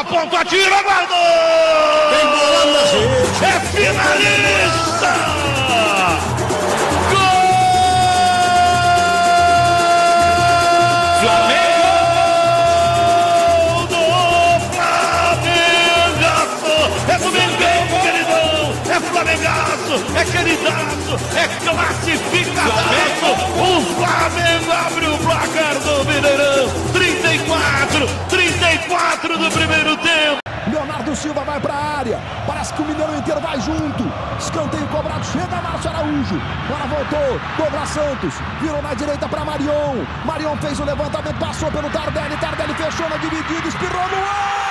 a ponta, atira, guardou! É finalista! Gol do Flamengaço! É queridão! É! É! É classificadaço! O Flamengo abre o placar do Mineirão! 34! 34 do primeiro tempo! Leonardo Silva vai para a área. Parece que o Mineiro inteiro vai junto. Escanteio cobrado. Chega Márcio Araújo. Agora voltou. Douglas Santos. Virou na direita para Marion. Marion fez o levantamento. Passou pelo Tardelli. Tardelli fechou na dividida. Espirrou no ar.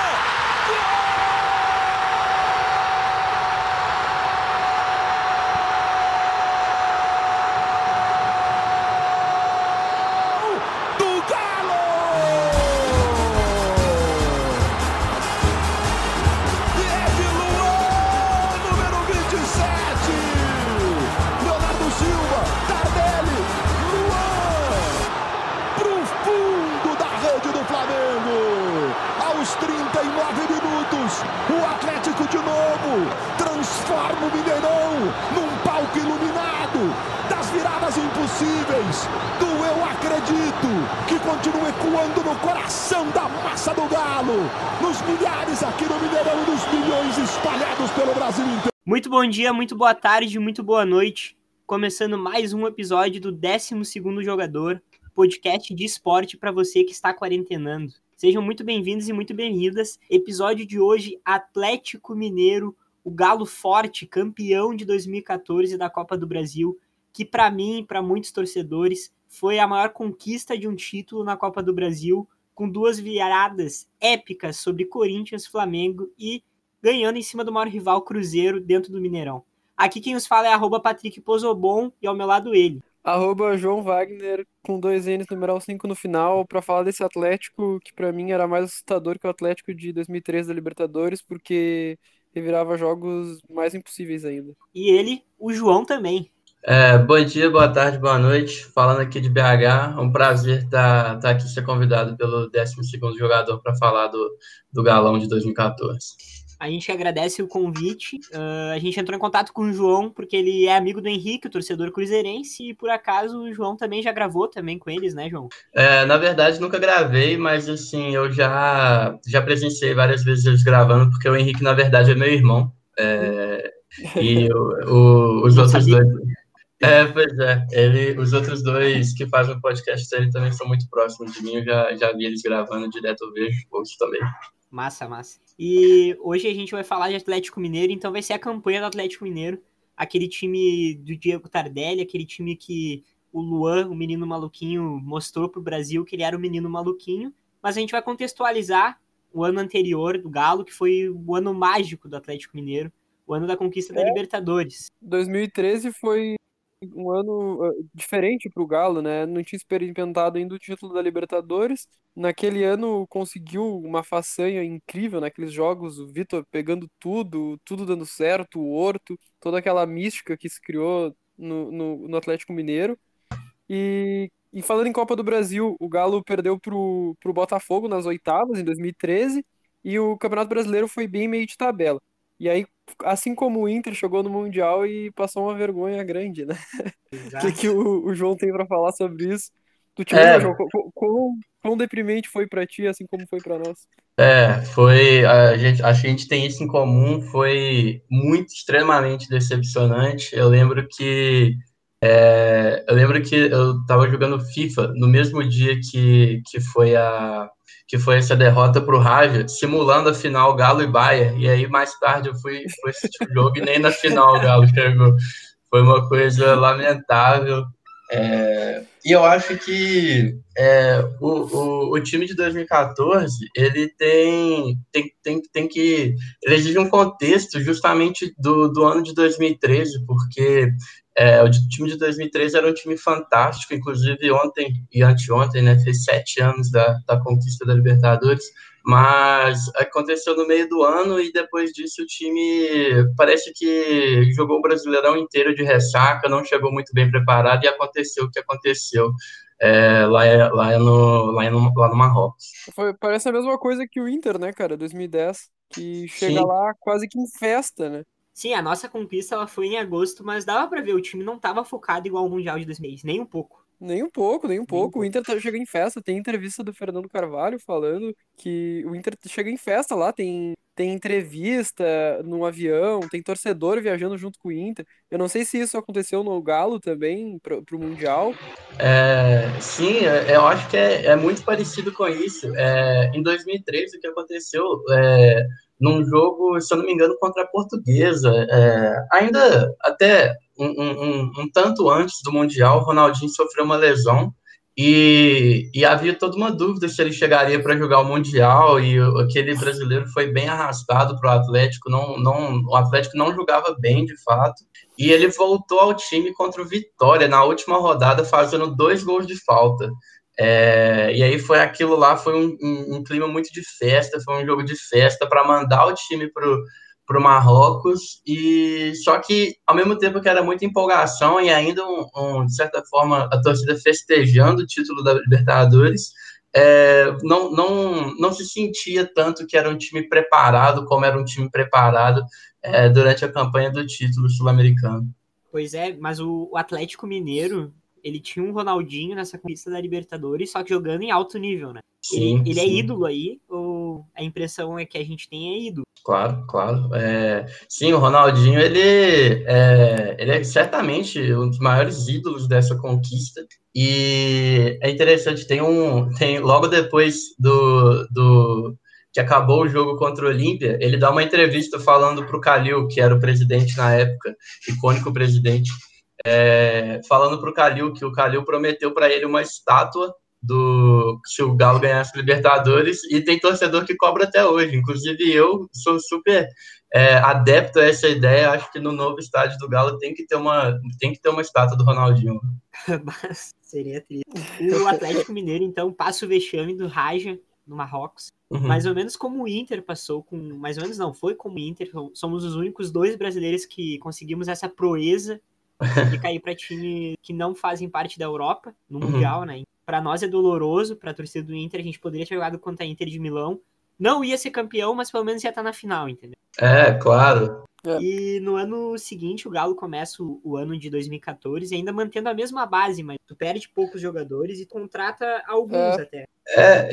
Que continua ecoando no coração da massa do Galo, nos milhares aqui no Mineirão nos milhões espalhados pelo Brasil inteiro. Muito bom dia, muito boa tarde, muito boa noite. Começando mais um episódio do 12º Jogador, podcast de esporte para você que está quarentenando. Sejam muito bem-vindos e muito bem-vindas. Episódio de hoje, Atlético Mineiro, o Galo Forte, campeão de 2014 da Copa do Brasil, que para mim e para muitos torcedores foi a maior conquista de um título na Copa do Brasil, com duas viradas épicas sobre Corinthians, Flamengo e ganhando em cima do maior rival Cruzeiro dentro do Mineirão. Aqui quem nos fala é arroba Patrick Pozobon e ao meu lado ele. Arroba João Wagner com dois N's, numeral 5 no final, para falar desse Atlético que para mim era mais assustador que o Atlético de 2013 da Libertadores, porque revirava jogos mais impossíveis ainda. E ele, o João também. É, bom dia, boa tarde, boa noite. Falando aqui de BH, é um prazer estar, estar aqui ser convidado pelo 12º jogador para falar do, do Galão de 2014. A gente agradece o convite. Uh, a gente entrou em contato com o João porque ele é amigo do Henrique, o torcedor cruzeirense, e por acaso o João também já gravou também com eles, né, João? É, na verdade, nunca gravei, mas assim, eu já, já presenciei várias vezes eles gravando, porque o Henrique, na verdade, é meu irmão. É, e o, o, os Não outros sabia. dois. É, pois é. Ele, os outros dois que fazem o podcast dele também são muito próximos de mim. Eu já, já vi eles gravando direto, eu vejo outros também. Massa, massa. E hoje a gente vai falar de Atlético Mineiro, então vai ser a campanha do Atlético Mineiro, aquele time do Diego Tardelli, aquele time que o Luan, o menino maluquinho, mostrou pro Brasil que ele era o menino maluquinho, mas a gente vai contextualizar o ano anterior do Galo, que foi o ano mágico do Atlético Mineiro, o ano da conquista da É. Libertadores. 2013 foi um ano uh, diferente para o Galo, né? Não tinha experimentado ainda o título da Libertadores. Naquele ano conseguiu uma façanha incrível naqueles jogos, o Vitor pegando tudo, tudo dando certo, o Horto, toda aquela mística que se criou no, no, no Atlético Mineiro. E, e falando em Copa do Brasil, o Galo perdeu pro, pro Botafogo nas oitavas em 2013 e o Campeonato Brasileiro foi bem meio de tabela. E aí, assim como o Inter chegou no Mundial e passou uma vergonha grande, né? O que, que o, o João tem pra falar sobre isso? Tu te É. João, quão, quão, quão deprimente foi pra ti, assim como foi pra nós? É, foi. A gente, acho que a gente tem isso em comum. Foi muito, extremamente decepcionante. Eu lembro que. é, eu lembro que eu estava jogando FIFA no mesmo dia que, que foi a que foi essa derrota para o Raja, simulando a final Galo e Bayern. E aí mais tarde eu fui, fui assistir o jogo e nem na final o Galo chegou. Foi uma coisa lamentável. É, e eu acho que é, o, o, o time de 2014 ele tem, tem, tem, tem que ele exige um contexto justamente do, do ano de 2013, porque é, o time de 2013 era um time fantástico, inclusive ontem e anteontem, né, fez sete anos da, da conquista da Libertadores, mas aconteceu no meio do ano e depois disso o time parece que jogou o Brasileirão inteiro de ressaca, não chegou muito bem preparado e aconteceu o que aconteceu. é, lá, é, lá, é no, lá, é no, lá no Marrocos. Foi, parece a mesma coisa que o Inter, né, cara, 2010, que chega Sim. lá quase que em festa, né? Sim, a nossa conquista ela foi em agosto, mas dava pra ver, o time não tava focado igual ao Mundial de 2010, nem um pouco. Nem um pouco, nem um pouco. pouco. O Inter tá- chega em festa. Tem entrevista do Fernando Carvalho falando que o Inter chega em festa lá. Tem, tem entrevista no avião, tem torcedor viajando junto com o Inter. Eu não sei se isso aconteceu no Galo também, pro, pro Mundial. É, sim, é- eu acho que é, é muito parecido com isso. É, em 2013, o que aconteceu é, num jogo, se eu não me engano, contra a Portuguesa, é, ainda até um, um- um- tanto antes do Mundial, o Ronaldinho sofreu uma lesão e, e havia toda uma dúvida se ele chegaria para jogar o Mundial e aquele brasileiro foi bem arrastado para o Atlético, não, não, o Atlético não jogava bem de fato. E ele voltou ao time contra o Vitória na última rodada, fazendo dois gols de falta. É, e aí foi aquilo lá, foi um, um- um clima muito de festa, foi um jogo de festa para mandar o time pro para o Marrocos e só que ao mesmo tempo que era muita empolgação e ainda um, de certa forma a torcida festejando o título da Libertadores é, não, não, não se sentia tanto que era um time preparado como era um time preparado é, durante a campanha do título sul-americano. Pois é, mas o Atlético Mineiro, ele tinha um Ronaldinho nessa conquista da Libertadores, só que jogando em alto nível, né? Sim, ele ele é sim. ídolo aí, ou a impressão é que a gente tem é ídolo? Claro, claro. É, sim, o Ronaldinho, ele é, ele é certamente um dos maiores ídolos dessa conquista. E é interessante, tem um. Tem, logo depois do, do que acabou o jogo contra o Olímpia, ele dá uma entrevista falando para o Calil, que era o presidente na época, icônico presidente, é, falando para o Calil que o Calil prometeu para ele uma estátua do se o Galo ganhasse Libertadores e tem torcedor que cobra até hoje. Inclusive eu sou super é, adepto a essa ideia. Acho que no novo estádio do Galo tem que ter uma tem que ter uma estátua do Ronaldinho. Mas seria triste. O Atlético Mineiro, então, passa o vexame do Raja no Marrocos. Uhum. Mais ou menos como o Inter passou com. Mais ou menos não, foi como o Inter. Somos os únicos dois brasileiros que conseguimos essa proeza de cair para time que não fazem parte da Europa, no Uhum. Mundial, né? Para nós é doloroso, para a torcida do Inter, a gente poderia ter jogado contra a Inter de Milão. Não ia ser campeão, mas pelo menos ia estar na final, entendeu? É, claro. É. E no ano seguinte, o Galo começa o, o ano de 2014, ainda mantendo a mesma base, mas tu perde poucos jogadores e contrata alguns É. até. É,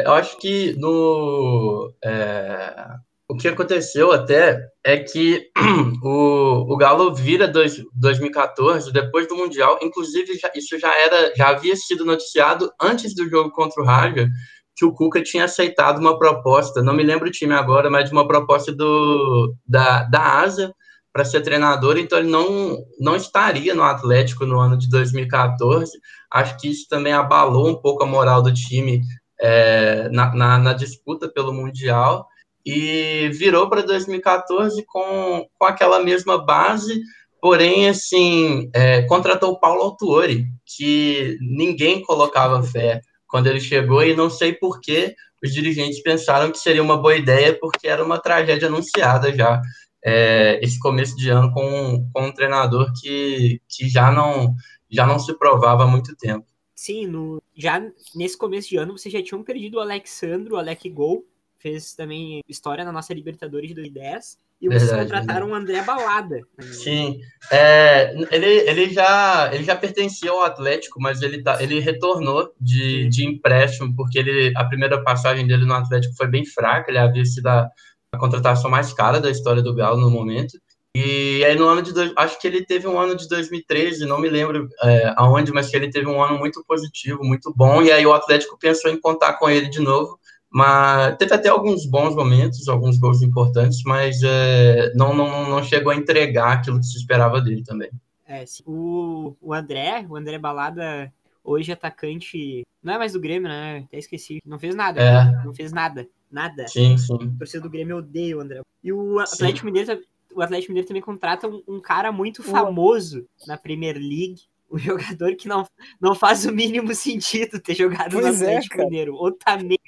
é, eu acho que no é, o que aconteceu até é que o, o Galo vira dois, 2014 depois do Mundial, inclusive já- isso já era já havia sido noticiado antes do jogo contra o Raja que o Cuca tinha aceitado uma proposta, não me lembro o time agora, mas de uma proposta do da, da Asa para ser treinador, então ele não não estaria no Atlético no ano de 2014. Acho que isso também abalou um pouco a moral do time é, na, na, na disputa pelo Mundial e virou para 2014 com, com aquela mesma base, porém, assim, é, contratou o Paulo Autuori, que ninguém colocava fé quando ele chegou e não sei por que os dirigentes pensaram que seria uma boa ideia, porque era uma tragédia anunciada já, é, esse começo de ano com, com um treinador que, que já, não, já não se provava há muito tempo. Sim, no, já nesse começo de ano vocês já tinham perdido o Alexandro, o Alec Gol, fez também história na nossa Libertadores de 2010. E vocês Verdade, contrataram o André Balada. Sim, é, ele, ele, já, ele já pertencia ao Atlético, mas ele, tá, ele retornou de, de empréstimo, porque ele, a primeira passagem dele no Atlético foi bem fraca, ele havia sido a, a contratação mais cara da história do Galo no momento. E aí no ano de dois, acho que ele teve um ano de 2013, não me lembro é, aonde, mas que ele teve um ano muito positivo, muito bom. E aí o Atlético pensou em contar com ele de novo, mas teve até alguns bons momentos, alguns gols importantes, mas é, não, não, não chegou a entregar aquilo que se esperava dele também. É, sim. o, o André, o André Balada, hoje atacante, não é mais do Grêmio, né? Até esqueci. Não fez nada. É. Não fez nada. Nada. Sim, sim. A torcida do Grêmio odeia o André. E o Atlético Mineiro, o Atlético Mineiro também contrata um, um cara muito famoso na Premier League. Um jogador que não, não faz o mínimo sentido ter jogado no Pois é, Atlético cara. Mineiro. Otamendi.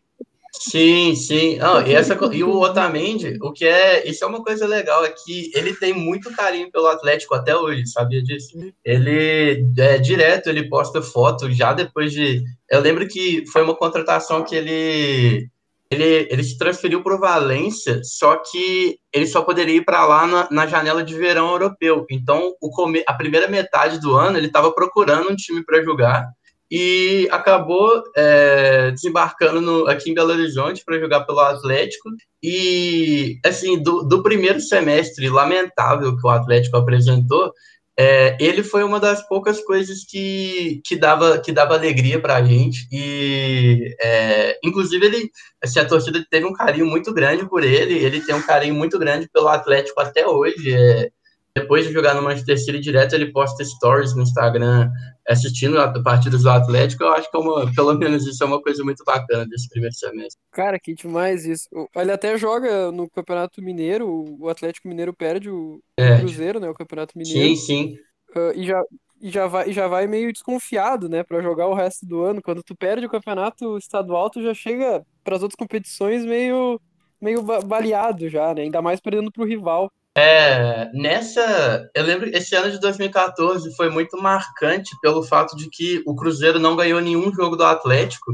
Sim, sim. Não, e, essa, e o Otamendi, o que é. Isso é uma coisa legal, é que ele tem muito carinho pelo Atlético até hoje, sabia disso? Ele é direto, ele posta foto já depois de. Eu lembro que foi uma contratação que ele. Ele, ele se transferiu para o Valência, só que ele só poderia ir para lá na, na, janela de verão europeu. Então, o a primeira metade do ano, ele estava procurando um time para jogar e acabou é, desembarcando no, aqui em Belo Horizonte para jogar pelo Atlético. E, assim, do, do, primeiro semestre lamentável que o Atlético apresentou, é, ele foi uma das poucas coisas que, que, dava, que dava alegria para a gente. E, é, inclusive, ele, assim, a torcida teve um carinho muito grande por ele, ele tem um carinho muito grande pelo Atlético até hoje. Depois de jogar no Manchester City direto, ele posta stories no Instagram assistindo a partidas do Atlético. Eu acho que é uma, pelo menos isso é uma coisa muito bacana desse primeiro semestre. Cara, que demais isso. Ele até joga no Campeonato Mineiro, o Atlético Mineiro perde o, é. Cruzeiro, né? O Campeonato Mineiro. Sim, sim. Uh, e já, e já vai, já vai meio desconfiado, né, para jogar o resto do ano. Quando tu perde o campeonato estadual, tu já chega para as outras competições meio meio baleado já, né? Ainda mais perdendo pro rival. É, nessa, eu lembro esse ano de 2014 foi muito marcante pelo fato de que o Cruzeiro não ganhou nenhum jogo do Atlético,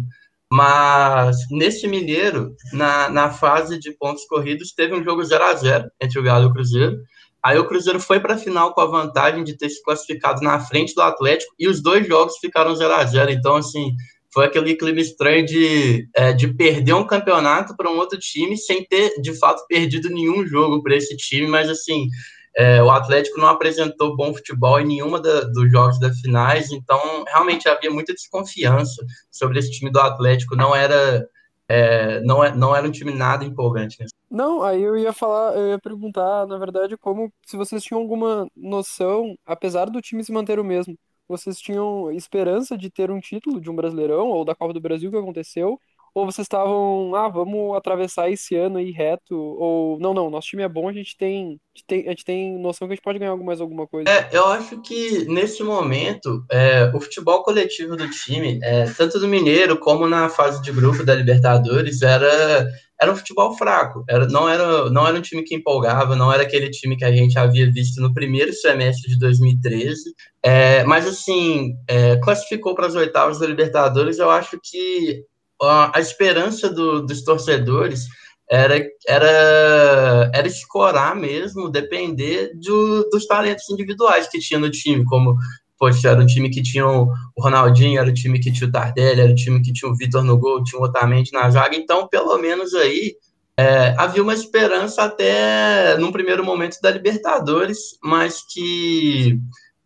mas nesse Mineiro, na, na fase de pontos corridos, teve um jogo 0 a 0 entre o Galo e o Cruzeiro. Aí o Cruzeiro foi para a final com a vantagem de ter se classificado na frente do Atlético e os dois jogos ficaram 0 a 0 Então, assim, foi aquele clima estranho de, é, de perder um campeonato para um outro time sem ter, de fato, perdido nenhum jogo para esse time, mas assim, é, o Atlético não apresentou bom futebol em nenhuma da, dos jogos das finais, então realmente havia muita desconfiança sobre esse time do Atlético, não era é, não, é, não era um time nada empolgante. Né? Não, aí eu ia falar, eu ia perguntar, na verdade, como se vocês tinham alguma noção, apesar do time se manter o mesmo, vocês tinham esperança de ter um título de um Brasileirão ou da Copa do Brasil que aconteceu? Ou vocês estavam, ah, vamos atravessar esse ano aí reto? Ou, não, não, nosso time é bom, a gente tem, a gente tem, a gente tem noção que a gente pode ganhar mais alguma coisa. É, eu acho que nesse momento, é, o futebol coletivo do time, é, tanto do Mineiro como na fase de grupo da Libertadores, era era um futebol fraco. Era, não, era, não era um time que empolgava, não era aquele time que a gente havia visto no primeiro semestre de 2013. É, mas, assim, é, classificou para as oitavas da Libertadores. Eu acho que a, a esperança do, dos torcedores era, era, era escorar mesmo, depender do, dos talentos individuais que tinha no time, como poxa, era um time que tinha o Ronaldinho, era o time que tinha o Tardelli, era o time que tinha o Vitor no gol, tinha o Otamendi na zaga, então, pelo menos aí, é, havia uma esperança até num primeiro momento da Libertadores, mas que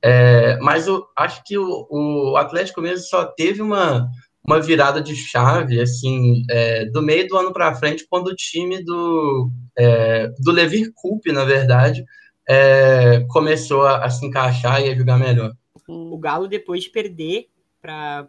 é, mas eu acho que o, o, Atlético mesmo só teve uma, uma virada de chave assim é, do meio do ano para frente quando o time do é, do Levir Coupe, na verdade, é, começou a, a, se encaixar e a jogar melhor. O Galo, depois de perder para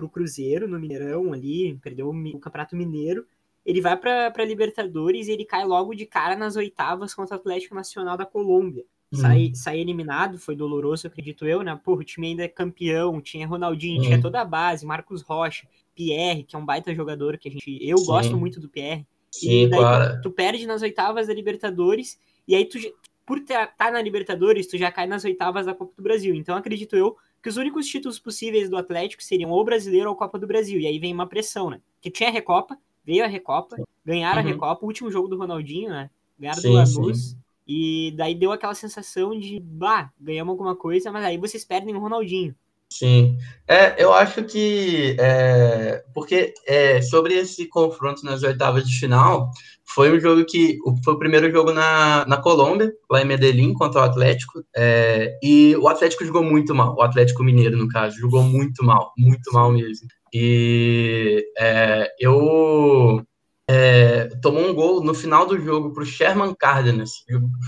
o Cruzeiro no Mineirão ali, perdeu o, Campeonato Mineiro, ele vai para Libertadores e ele cai logo de cara nas oitavas contra o Atlético Nacional da Colômbia. Uhum. Sai, sai eliminado, foi doloroso, acredito eu, né? Porra, o time ainda é campeão, tinha Ronaldinho, uhum. tinha toda a base, Marcos Rocha, Pierre, que é um baita jogador que a gente. Eu Sim. gosto muito do Pierre. Sim, e daí claro. tu, tu, perde nas oitavas da Libertadores, e aí tu, por estar tá na Libertadores, tu já cai nas oitavas da Copa do Brasil. Então acredito eu que os únicos títulos possíveis do Atlético seriam ou Brasileiro ou Copa do Brasil. E aí vem uma pressão, né? Que tinha a Recopa, veio a Recopa, ganharam uhum. a Recopa, o último jogo do Ronaldinho, né? Ganharam sim, do Lanús. E daí deu aquela sensação de, bah, ganhamos alguma coisa, mas aí vocês perdem o Ronaldinho. Sim, é, eu acho que é, porque é, sobre esse confronto nas oitavas de final, foi um jogo que foi o primeiro jogo na, na Colômbia, lá em Medellín, contra o Atlético, é, e o Atlético jogou muito mal, o Atlético Mineiro, no caso, jogou muito mal, muito mal mesmo. E é, eu é, tomou um gol no final do jogo para o Sherman Cárdenas,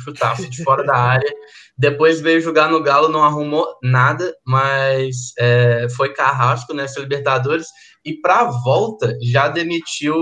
chutasse de fora da área. Depois veio jogar no Galo, não arrumou nada, mas é, foi carrasco nessa Libertadores. E para a volta, já demitiu,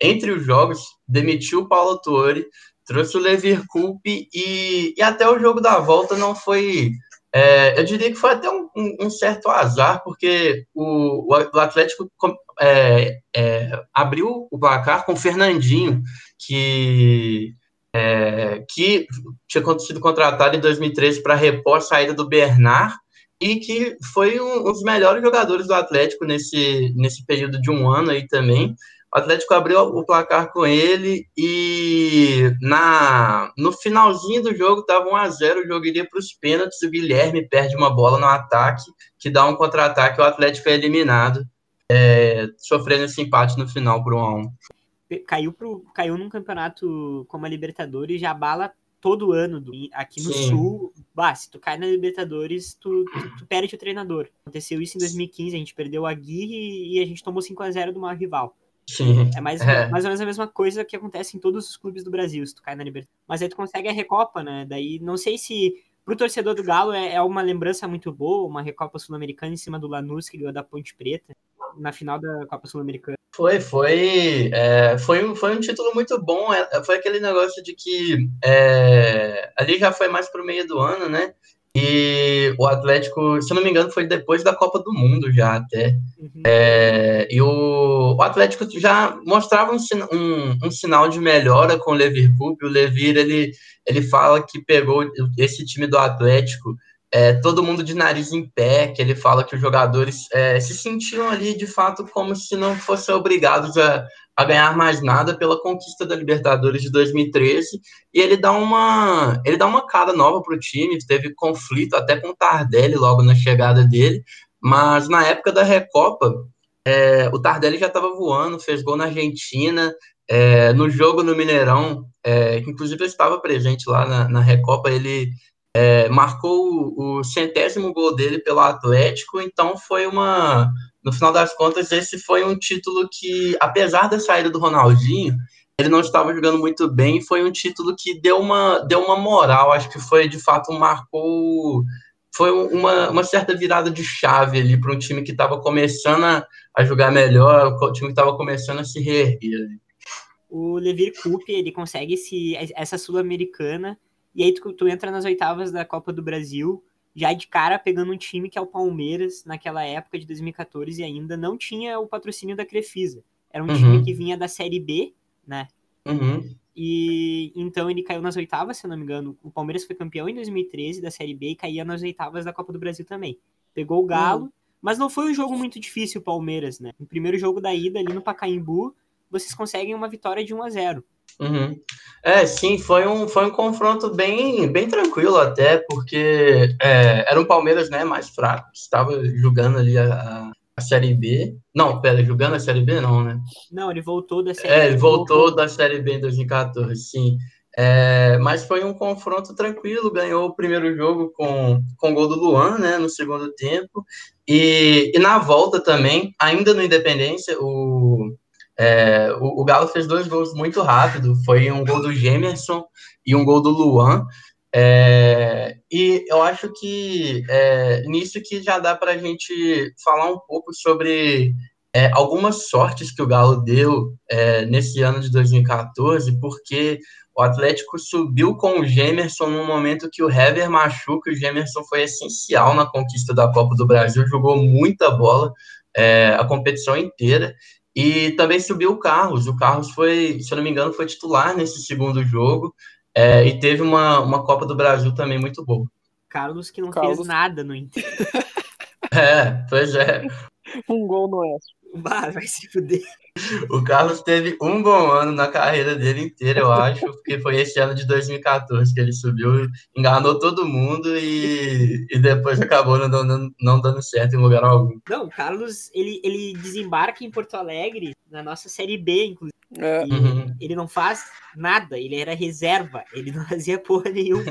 entre os jogos, demitiu o Paulo Tuori, trouxe o Levir Coupe e, e até o jogo da volta não foi É, eu diria que foi até um, um, um certo azar, porque o, o Atlético é, é, abriu o placar com o Fernandinho, que, é, que tinha sido contratado em 2013 para repor a saída do Bernard, e que foi um, um dos melhores jogadores do Atlético nesse, nesse período de um ano aí também. O Atlético abriu o placar com ele e na no finalzinho do jogo estava 1 a 0 o jogo iria para os pênaltis, o Guilherme perde uma bola no ataque, que dá um contra-ataque, o Atlético é eliminado, é, sofrendo esse empate no final por 1 a 1 Caiu, pro, caiu num campeonato como a Libertadores, já bala todo ano do, aqui no Sim. Sul. Bah, se tu cai na Libertadores, tu, tu, tu, perde o treinador. Aconteceu isso em 2015, a gente perdeu a Aguirre e a gente tomou 5 a 0 do maior rival. Sim. É mais, é. mais ou menos a mesma coisa que acontece em todos os clubes do Brasil, se tu cai na Libertadores. Mas aí tu consegue a Recopa, né? Daí não sei se pro torcedor do Galo é, é uma lembrança muito boa, uma Recopa Sul-Americana em cima do Lanús, que ganhou da Ponte Preta, na final da Copa Sul-Americana. Foi, foi, é, foi, um, foi um título muito bom. É, foi aquele negócio de que é, ali já foi mais pro meio do ano, né? E o Atlético, se não me engano, foi depois da Copa do Mundo já até. Uhum. É, e o, o, Atlético já mostrava um, um, um, sinal de melhora com o Levir Coupe. O Levir, ele, ele fala que pegou esse time do Atlético, é, todo mundo de nariz em pé, que ele fala que os jogadores é, se sentiam ali, de fato, como se não fossem obrigados a, a ganhar mais nada pela conquista da Libertadores de 2013 e ele dá uma ele dá uma cara nova para o time teve conflito até com o Tardelli logo na chegada dele mas na época da Recopa é, o Tardelli já estava voando fez gol na Argentina é, no jogo no Mineirão é, inclusive eu estava presente lá na, na Recopa ele é, marcou o, centésimo gol dele pelo Atlético então foi uma no final das contas, esse foi um título que, apesar da saída do Ronaldinho, ele não estava jogando muito bem. Foi um título que deu uma, deu uma moral. Acho que foi, de fato, marcou. Foi uma, uma certa virada de chave ali para um time que estava começando a, a jogar melhor, o time que estava começando a se reerguer. O Levir Coupe, ele consegue esse, essa Sul-Americana, e aí tu, tu entra nas oitavas da Copa do Brasil, já de cara pegando um time que é o Palmeiras naquela época de 2014 e ainda não tinha o patrocínio da Crefisa. Era um uhum. time que vinha da Série B, né? Uhum. E então ele caiu nas oitavas, se eu não me engano. O Palmeiras foi campeão em 2013 da Série B e caía nas oitavas da Copa do Brasil também. Pegou o Galo, uhum. mas não foi um jogo muito difícil o Palmeiras, né? No primeiro jogo da ida ali no Pacaembu, vocês conseguem uma vitória de 1 a 0. Uhum. É, sim, foi um, foi um confronto bem, bem tranquilo até, porque é, era um Palmeiras né, mais fraco, estava jogando ali a, a Série B. Não, pera, jogando a Série B não, né? Não, ele voltou da Série é, B. É, ele voltou, voltou da Série B em 2014, sim. É, mas foi um confronto tranquilo, ganhou o primeiro jogo com, com o gol do Luan, né, no segundo tempo, e, e na volta também, ainda no Independência, o, é, o, o, Galo fez dois gols muito rápido, foi um gol do Gemerson e um gol do Luan. É, e eu acho que é, nisso que já dá para a gente falar um pouco sobre é, algumas sortes que o Galo deu é, nesse ano de 2014, porque o Atlético subiu com o Gemerson no momento que o Hever machuca, o Gemerson foi essencial na conquista da Copa do Brasil, jogou muita bola é, a competição inteira, e também subiu o Carlos. O Carlos foi, se eu não me engano, foi titular nesse segundo jogo. É, e teve uma, uma Copa do Brasil também muito boa. Carlos que não Carlos... fez nada no Inter. é, pois é. Um gol no Oeste. Bah, vai se fuder. O Carlos teve um bom ano na carreira dele inteira, eu acho, porque foi esse ano de 2014 que ele subiu, enganou todo mundo e, e depois acabou não dando, não dando certo em lugar algum. Não, o Carlos, ele, ele desembarca em Porto Alegre, na nossa Série B, inclusive. É. Uhum. Ele não faz nada, ele era reserva, ele não fazia porra nenhuma.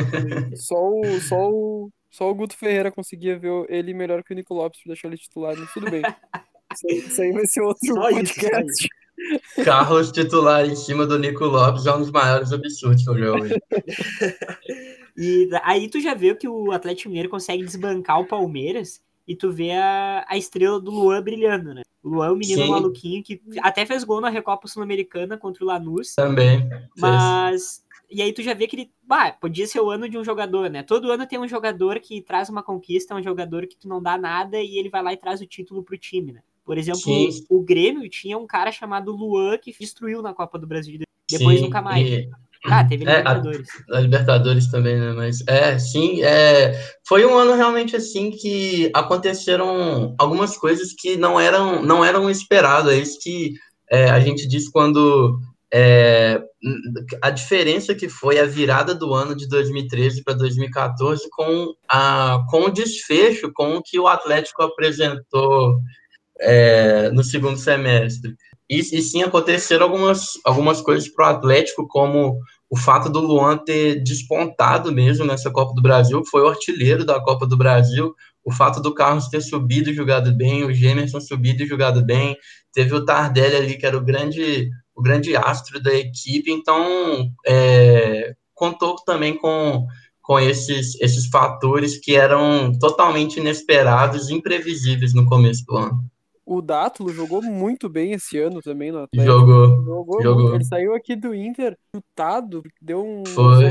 só, o, só, o, só o Guto Ferreira conseguia ver ele melhor que o Nico Lopes deixar ele titular, mas tudo bem. Isso aí vai ser outro só podcast. Isso, Carlos titular em cima do Nico Lopes é um dos maiores absurdos que eu já ouvi. e aí tu já viu que o Atlético Mineiro consegue desbancar o Palmeiras e tu vê a, a estrela do Luan brilhando, né? O Luan é um menino Sim. maluquinho que até fez gol na Recopa Sul-Americana contra o Lanús. Também. Mas e aí tu já vê que ele, bah, podia ser o ano de um jogador, né? Todo ano tem um jogador que traz uma conquista, um jogador que tu não dá nada e ele vai lá e traz o título pro time, né? Por exemplo, Sim. o Grêmio tinha um cara chamado Luan que destruiu na Copa do Brasil. Depois Sim, nunca mais. e- Ah, teve É, a- Libertadores. A Libertadores também, né? Mas é, sim, é, foi um ano realmente assim que aconteceram algumas coisas que não eram, não eram esperadas. É isso que é, a gente diz quando é, a diferença que foi a virada do ano de 2013 para 2014 com, a, com o desfecho, com o que o Atlético apresentou é, no segundo semestre. E, e sim aconteceram algumas, algumas coisas para o Atlético, como o fato do Luan ter despontado mesmo nessa Copa do Brasil, foi o artilheiro da Copa do Brasil, o fato do Carlos ter subido e jogado bem, o Gemerson subido e jogado bem, teve o Tardelli ali, que era o grande, o grande astro da equipe, então é, contou também com, com esses, esses fatores que eram totalmente inesperados, imprevisíveis no começo do ano. O Dátulo jogou muito bem esse ano também no Atlético. Jogou. Jogou, Jogou. Ele saiu aqui do Inter chutado, deu um. Foi.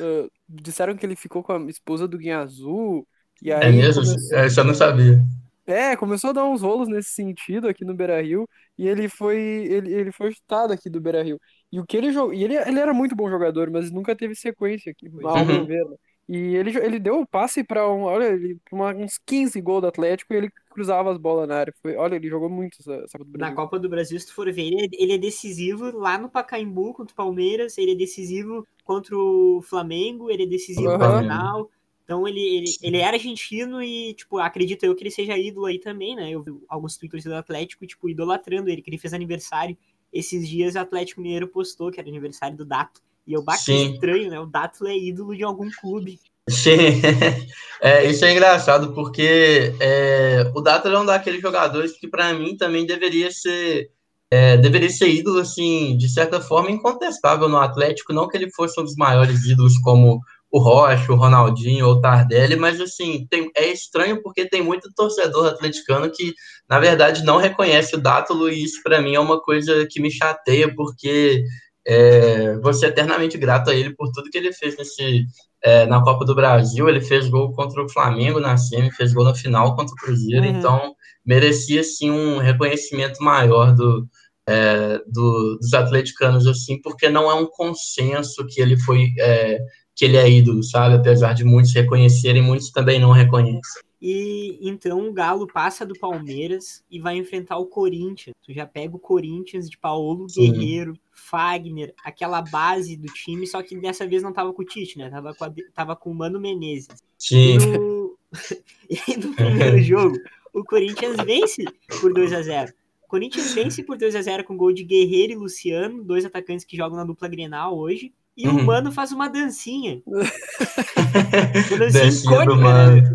ah, disseram que ele ficou com a esposa do Guinazul. E aí É mesmo? começou- Essa eu não sabia. É, começou a dar uns rolos nesse sentido aqui no Beira-Rio e ele foi ele, ele foi chutado aqui do Beira-Rio. E o que ele jogou, e ele, ele era muito bom jogador, mas nunca teve sequência aqui, ao meu Uhum. ver, né? E ele, ele deu o passe para um, olha, ele, uma- uns 15 gols do Atlético e ele cruzava as bolas na área. Foi, olha, ele jogou muito essa, essa Copa do Na Brasil. Copa do Brasil, se tu for ver, ele é, ele é decisivo lá no Pacaembu contra o Palmeiras, ele é decisivo contra o Flamengo, ele é decisivo Aham. na final. Então ele, ele, ele era argentino e, tipo, acredito eu que ele seja ídolo aí também, né? Eu vi alguns twitters do Atlético, tipo, idolatrando ele, que ele fez aniversário. Esses dias o Atlético Mineiro postou que era aniversário do Dato. E eu bati estranho, né? O Dato é ídolo de algum clube. Sim, é, isso é engraçado porque é, o Data é um daqueles jogadores que para mim também deveria ser é, deveria ser ídolo assim de certa forma incontestável no Atlético, não que ele fosse um dos maiores ídolos como o Rocha, o Ronaldinho ou o Tardelli, mas assim tem- é estranho porque tem muito torcedor atleticano que na verdade não reconhece o Dátulo e isso para mim é uma coisa que me chateia porque é, vou ser eternamente grato a ele por tudo que ele fez nesse é, na Copa do Brasil, ele fez gol contra o Flamengo na semi, fez gol na final contra o Cruzeiro, Uhum. então merecia sim um reconhecimento maior do, é, do- dos atleticanos assim, porque não é um consenso que ele foi é, que ele é ídolo, sabe? Apesar de muitos reconhecerem, muitos também não reconhecem. E então o Galo passa do Palmeiras e vai enfrentar o Corinthians. Tu já pega o Corinthians de Paulo Sim. Guerreiro, Fagner, aquela base do time, só que dessa vez não tava com o Tite, né? Tava com, a- tava com o Mano Menezes. Sim, E no, e aí no primeiro jogo, o Corinthians vence por 2 a 0 O Corinthians vence por 2 a 0 com gol de Guerreiro e Luciano, dois atacantes que jogam na dupla Grenal hoje. E o Uhum. Mano faz uma dancinha. Uma dancinha dancinha do icônica, mano, né?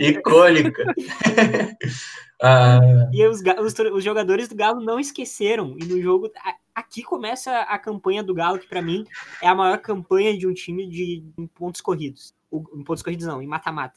icônica. Ah, E os, os, os jogadores do Galo não esqueceram. E no jogo. a- Aqui começa a campanha do Galo, que pra mim é a maior campanha de um time de em pontos corridos. O, em pontos corridos não, em mata-mata.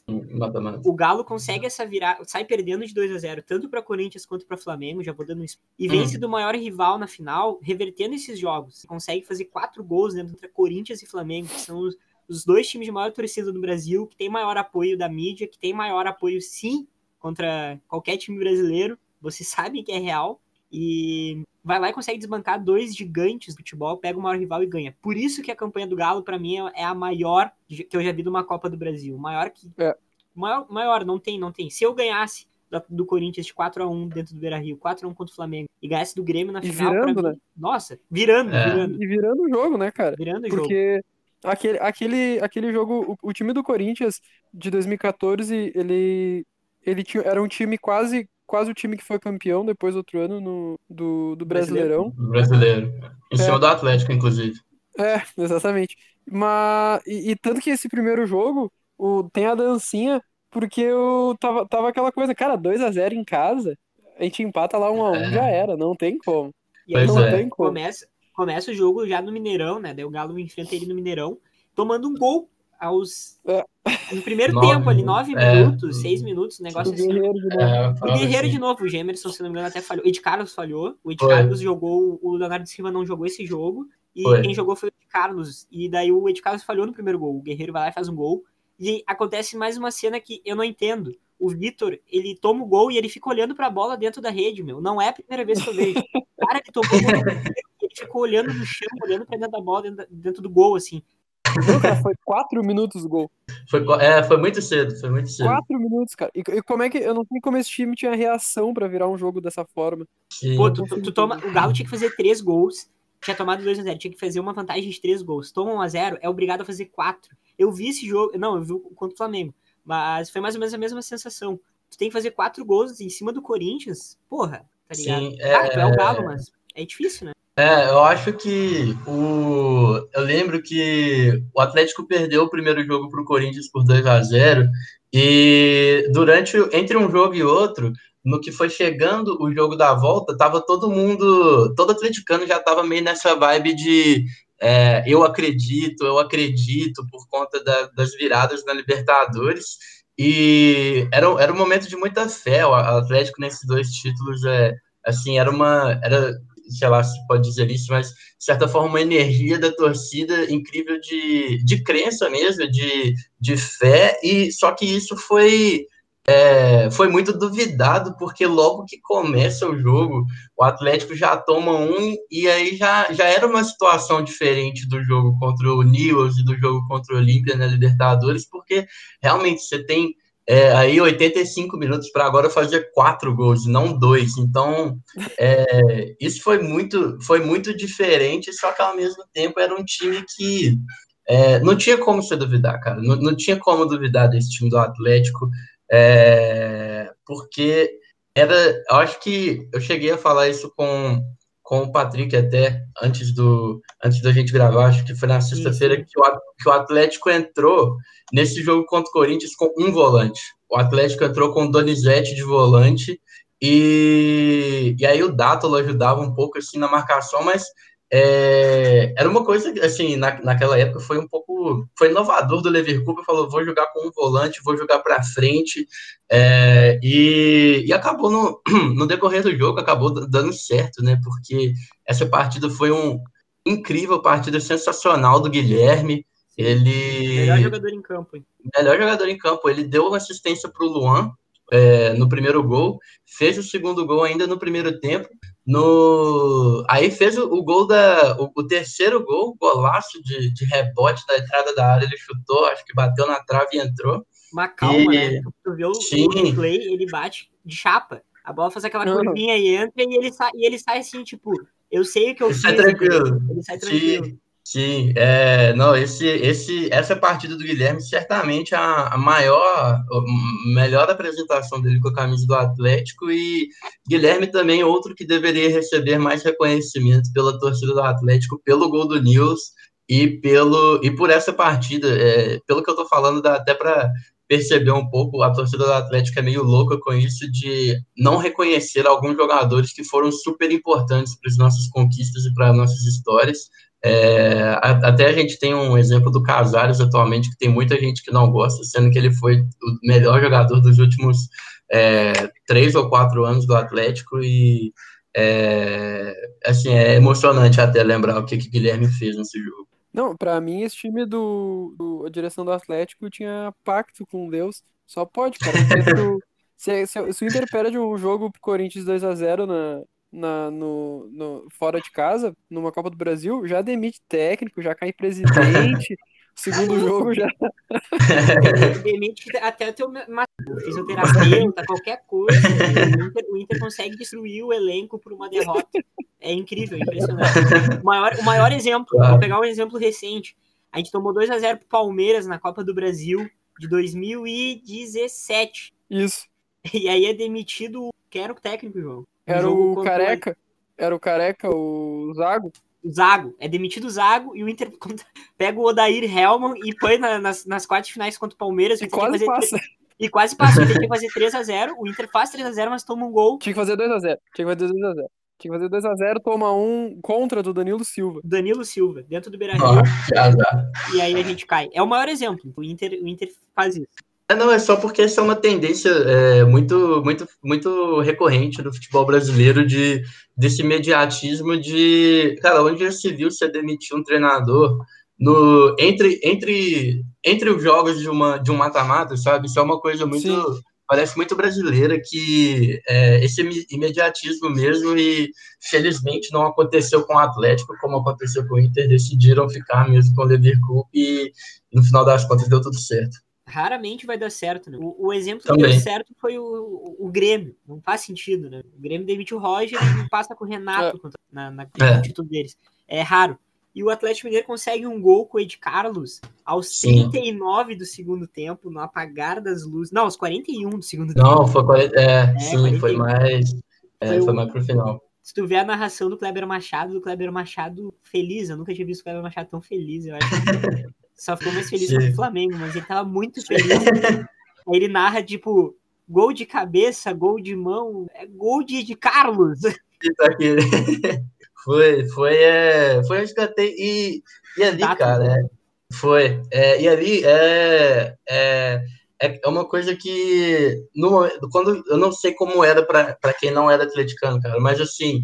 O Galo consegue essa virar, sai perdendo de 2 a 0 tanto para Corinthians quanto para Flamengo, já vou dando um e vence do maior rival na final, revertendo esses jogos. Consegue fazer quatro gols dentro entre Corinthians e Flamengo, que são os, os dois times de maior torcida do Brasil, que tem maior apoio da mídia, que tem maior apoio sim contra qualquer time brasileiro. Vocês sabem que é real. E vai lá e consegue desbancar dois gigantes do futebol, pega o maior rival e ganha. Por isso que a campanha do Galo, para mim, é a maior que eu já vi de uma Copa do Brasil. Maior que. É. Maior, maior, não tem, não tem. Se eu ganhasse da- do Corinthians de 4x1 dentro do Beira Rio, 4x1 contra o Flamengo, e ganhasse do Grêmio na E final, virando, pra mim, né? nossa, virando, É. virando, E virando o jogo, né, cara? virando o jogo. Porque aquele, aquele, aquele jogo, o, o time do Corinthians de 2014, ele, ele tinha, era um time quase, quase o time que foi campeão depois do outro ano no, do, do Brasileirão. Brasileiro. Em cima do Atlético, inclusive. É, exatamente. Mas, e, e tanto que esse primeiro jogo o, tem a dancinha, porque o, tava, tava aquela coisa, cara, 2 a 0 em casa, a gente empata lá 1 a 1 É. já era, não tem como. E aí não é. tem como. começa, começa o jogo já no Mineirão, né? Daí o Galo enfrenta ele no Mineirão, tomando um gol aos. É. No primeiro Nove tempo ali, nove É. minutos, seis minutos, um O negócio assim. Guerreiro de novo. É, O Guerreiro assim. de novo, o Gemerson, se não me engano, até falhou. O Ed Carlos falhou. O Ed Foi. Carlos jogou, o Leonardo Silva não jogou esse jogo. E Foi. quem jogou foi o Ed Carlos. E daí o Ed Carlos falhou no primeiro gol. O Guerreiro vai lá e faz um gol. E acontece mais uma cena que eu não entendo. O Vitor, ele toma o gol e ele fica olhando pra bola dentro da rede, meu. Não é a primeira vez que eu vejo. O cara que tomou o gol, ele ficou olhando no chão, olhando pra dentro da bola, dentro do gol, assim. Foi quatro minutos o gol. Foi, é, foi muito cedo, foi muito cedo. Quatro minutos, cara. E, e como é que. Eu não sei como esse time tinha reação pra virar um jogo dessa forma. Sim. Pô, tu, tu- tu toma, o Galo tinha que fazer três gols, tinha tomado 2x0, tinha que fazer uma vantagem de três gols. Toma 1x0, é obrigado a fazer quatro. Eu vi esse jogo, não, eu vi o contra o Flamengo, mas foi mais ou menos a mesma sensação. Tu tem que fazer quatro gols em cima do Corinthians, porra, tá ligado? Sim, Claro, tu é o é- Galo, mas é difícil, né? É, eu acho que o. Eu lembro que o Atlético perdeu o primeiro jogo para o Corinthians por 2 a 0 e durante entre um jogo e outro, no que foi chegando o jogo da volta, tava todo mundo, todo atleticano já tava meio nessa vibe de é, eu acredito, eu acredito por conta da- das viradas na Libertadores. E era, era um momento de muita fé. O Atlético nesses dois títulos é assim, era uma era sei lá se pode dizer isso, mas de certa forma uma energia da torcida incrível de, de crença mesmo, de, de fé, e só que isso foi é, foi muito duvidado, porque logo que começa o jogo, o Atlético já toma um, e aí já, já era uma situação diferente do jogo contra o Newell's e do jogo contra o Olímpia na Libertadores, porque realmente você tem é, aí 85 minutos para agora fazer quatro gols, não dois. Então, é, isso foi muito, foi muito diferente, só que ao mesmo tempo era um time que é, não tinha como se duvidar, cara. Não, não tinha como duvidar desse time do Atlético, é, porque era. Eu acho que eu cheguei a falar isso com, com o Patrick até antes, do, antes da gente gravar, acho que foi na sexta-feira que, o, que o Atlético entrou nesse jogo contra o Corinthians com um volante. O Atlético entrou com o Donizete de volante e, e aí o Dátolo ajudava um pouco assim na marcação, mas é, era uma coisa assim na, naquela época foi um pouco foi inovador do Leverkusen falou vou jogar com um volante vou jogar para frente é, e, e acabou no, no decorrer do jogo acabou dando certo né porque essa partida foi um incrível partida sensacional do Guilherme ele Melhor jogador em campo. Hein? melhor jogador em campo ele deu uma assistência para o Luan é, no primeiro gol, fez o segundo gol ainda no primeiro tempo. No... Aí fez o, o gol da. O, o, terceiro gol, golaço de, de rebote da entrada da área, ele chutou, acho que bateu na trave e entrou. Uma calma, e... né? Tu vê o, o replay, ele bate de chapa. A bola faz aquela curvinha e entra e ele, sai, e ele sai assim, tipo, eu sei o que eu ele fiz. Sai tranquilo. Ele sai tranquilo. Sim. Sim, é, não, esse, esse, essa partida do Guilherme certamente a, a maior, a melhor apresentação dele com a camisa do Atlético e Guilherme também outro que deveria receber mais reconhecimento pela torcida do Atlético, pelo gol do Nils e pelo e por essa partida, é, pelo que eu tô falando, dá até para perceber um pouco, a torcida do Atlético é meio louca com isso de não reconhecer alguns jogadores que foram super importantes para as nossas conquistas e para nossas histórias. É, até a gente tem um exemplo do Casares atualmente, que tem muita gente que não gosta, sendo que ele foi o melhor jogador dos últimos é, três ou quatro anos do Atlético e é, assim, é emocionante até lembrar o que, que Guilherme fez nesse jogo. Não, para mim esse time do, do, a direção do Atlético tinha pacto com Deus, só pode, cara. Se, se, se, o Inter perde um jogo pro Corinthians 2 a 0 na, na, no, no, fora de casa, numa Copa do Brasil, já demite técnico, já cai presidente. segundo jogo já. demite até o teu fisioterapeuta, qualquer coisa. O Inter, o Inter, consegue destruir o elenco por uma derrota. É incrível, é impressionante. O maior, o maior exemplo, vou pegar um exemplo recente. A gente tomou 2 a 0 pro Palmeiras na Copa do Brasil de 2017. Isso. E aí é demitido. Quem era o técnico, João? Era o Careca. Era o Careca, o Zago. O Zago. É demitido o Zago e o Inter pega o Odair Helman e põe na, nas, nas quartas finais contra o Palmeiras. E quase fazer passa. E quase passa. O Inter tem que fazer 3x0. O Inter faz 3x0, mas toma um gol. Tinha que fazer 2x0. Tinha que fazer 2x0. Tinha que fazer 2x0, toma um contra do Danilo Silva. Danilo Silva, dentro do Beira Rio. Ah, e aí a gente cai. É o maior exemplo. O Inter, o Inter faz isso. É, não, é só porque essa é uma tendência é, muito, muito, muito recorrente do futebol brasileiro de desse imediatismo de, cara, onde já se viu você demitir um treinador no entre entre entre os jogos de uma de um mata-mata, sabe? Isso é uma coisa muito Sim. parece muito brasileira que é, esse imediatismo mesmo e felizmente não aconteceu com o Atlético como aconteceu com o Inter, decidiram ficar mesmo com o Liverpool e no final das contas deu tudo certo. Raramente vai dar certo, né? O, o exemplo que Também. deu certo foi o, o, o Grêmio. Não faz sentido, né? O Grêmio demitiu o Roger e passa com o Renato contra- na, na, É. no título deles. É raro. E o Atlético Mineiro consegue um gol com o Ed Carlos aos Sim. 39 do segundo tempo, no apagar das luzes. Não, aos 41 do segundo tempo. Não, foi 40, é, sim, 41. foi mais é, Foi foi o- mais pro final. Se tu vê a narração do Kleber Machado, do Kleber Machado feliz. Eu nunca tinha visto o Kleber Machado tão feliz. Eu acho que só ficou mais feliz com o Flamengo, mas ele tava muito feliz. Aí ele narra, tipo, gol de cabeça, gol de mão, é gol de, de Carlos. Isso aqui. Foi, foi, é, foi escanteio. E, e ali, Tato, cara, é, foi. É, e ali é, é, é uma coisa que, no, quando, eu não sei como era para quem não era atleticano, cara, mas assim,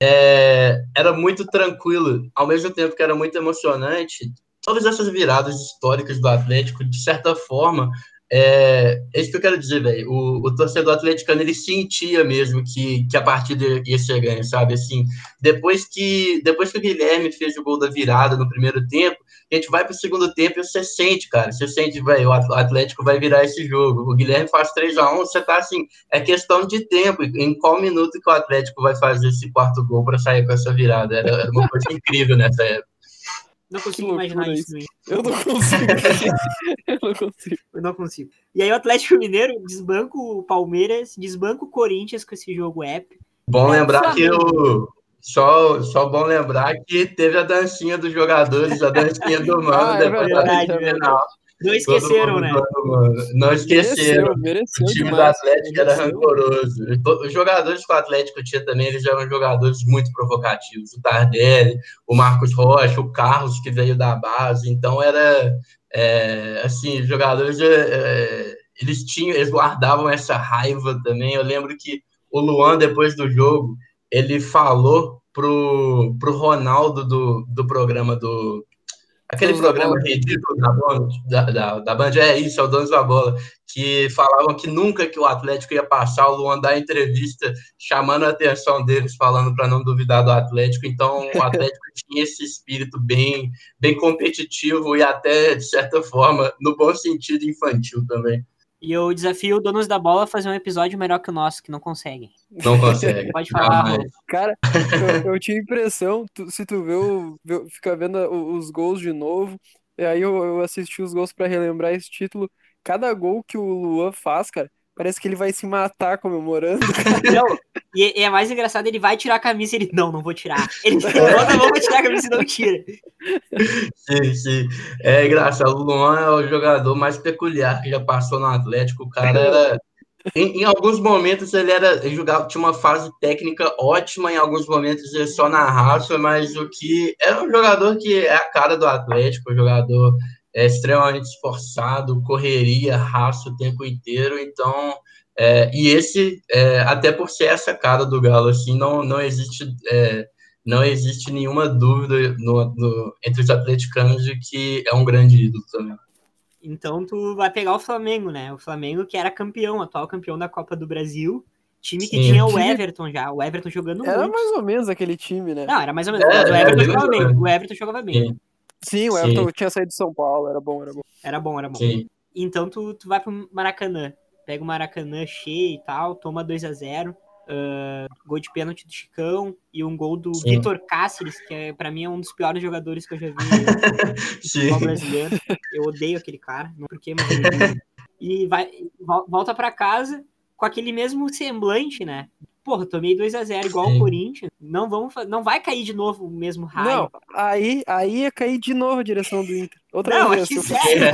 é, era muito tranquilo, ao mesmo tempo que era muito emocionante. Todas essas viradas históricas do Atlético, de certa forma, é, é isso que eu quero dizer, velho. O, torcedor atleticano ele sentia mesmo que, que a partida ia ser ganha, sabe? Assim, depois que depois que o Guilherme fez o gol da virada no primeiro tempo, a gente vai para o segundo tempo e você sente, cara. Você sente, velho, o Atlético vai virar esse jogo. O Guilherme faz 3 a 1 você tá assim, é questão de tempo. Em qual minuto que o Atlético vai fazer esse quarto gol para sair com essa virada? Era, era uma coisa incrível nessa época. Não consigo imaginar isso. isso. Eu não consigo. eu não consigo. Eu não consigo. E aí o Atlético Mineiro desbanca o Palmeiras, desbanca o Corinthians com esse jogo épico. Bom É, lembrar que o. Só, só bom lembrar que teve a dancinha dos jogadores, a dancinha do mano Ah, é depois verdade, da é final. Não esqueceram, mundo né? Não esqueceram. Mereceu, mereceu O time do demais. Atlético era mereceu. rancoroso. E to- Os jogadores que o Atlético tinha também, eles eram jogadores muito provocativos. O Tardelli, o Marcos Rocha, o Carlos, que veio da base. Então, era, é, assim, os jogadores, é, é, eles tinham, eles guardavam essa raiva também. Eu lembro que o Luan, depois do jogo, ele falou pro, pro Ronaldo do, do programa do... Aquele Donos da programa Bola. ridículo da, Band- da, da, da Band, é isso, é o Donos da Bola que falavam que nunca que o Atlético ia passar, o Luan dar entrevista chamando a atenção deles, falando para não duvidar do Atlético. Então, o Atlético tinha esse espírito bem, bem competitivo e até, de certa forma, no bom sentido, infantil também. E eu desafio donos da bola a fazer um episódio melhor que o nosso, que não conseguem. Não consegue. Pode falar, Jamais. Cara, eu, eu tinha impressão, tu- se tu vê o, vê- fica vendo os gols de novo, e aí eu, eu assisti os gols pra relembrar esse título. Cada gol que o Luan faz, cara, parece que ele vai se matar comemorando. Não, e, e é mais engraçado, ele vai tirar a camisa e ele, não, não vou tirar. Ele bota a mão pra tirar a camisa e não tira. Sim, sim. É engraçado. O Luan é o jogador mais peculiar que já passou no Atlético. O cara era. Em, em alguns momentos ele era. Ele jogava, tinha uma fase técnica ótima, em alguns momentos ele só na raça, mas o que. Era um jogador que é a cara do Atlético, um jogador é, extremamente esforçado, correria, raça o tempo inteiro. Então. é, e esse, é, até por ser essa cara do Galo, assim, não, não existe. é, não existe nenhuma dúvida no- no- entre os atleticanos de que é um grande ídolo também. Então tu vai pegar o Flamengo, né? O Flamengo que era campeão, atual campeão da Copa do Brasil. Time que Sim. tinha o Time- Everton já. O Everton jogando Era muito. mais ou menos aquele time, né? Não, era mais ou menos. É, mas o Everton jogava bem. O Everton jogava bem. Sim, Sim, o Sim. Everton tinha saído de São Paulo, era bom, era bom. Era bom, era bom. sim. Então tu, tu vai pro Maracanã. Pega o Maracanã cheio e tal, toma 2 a 0 ah, Gol de pênalti do Chicão e um gol do Sim. Vitor Cáceres, que é, pra mim é um dos piores jogadores que eu já vi no brasileiro. Eu odeio aquele cara, não porque, mas. E vai, vol- volta pra casa com aquele mesmo semblante, né? Porra, tomei 2 a 0 igual Sim. o Corinthians. Não, vamos, não vai cair de novo o mesmo raio. Não, aí, aí ia cair de novo a direção do Inter. Outra Não, vez. que sério?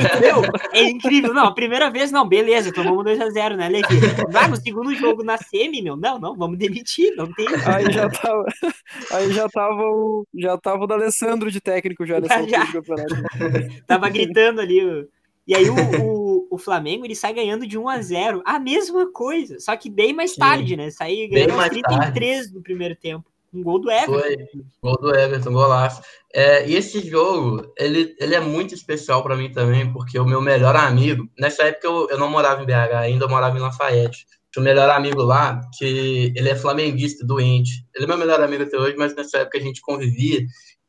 É incrível. Não, a primeira vez, não, beleza, tomamos 2x0, né, Levi? Vai no segundo jogo na semi, meu, não, não, vamos demitir, não tem. Aí já tava, aí já tava o, já tava o D'Alessandro de técnico já nessa Já. campeonato. Tava gritando ali. E aí o, o, o Flamengo ele sai ganhando de 1 a 0 A mesma coisa, só que bem mais Sim. tarde, né? Sai Bem ganhando aos mais 33 do primeiro tempo. Um gol do Everton. Foi. Gol do Everton, golaço. É, e esse jogo, ele, ele é muito especial para mim também, porque o meu melhor amigo, nessa época eu, eu não morava em BH ainda, eu morava em Lafayette. Tinha um melhor amigo lá, que ele é flamenguista, doente. Ele é meu melhor amigo até hoje, mas nessa época a gente convivia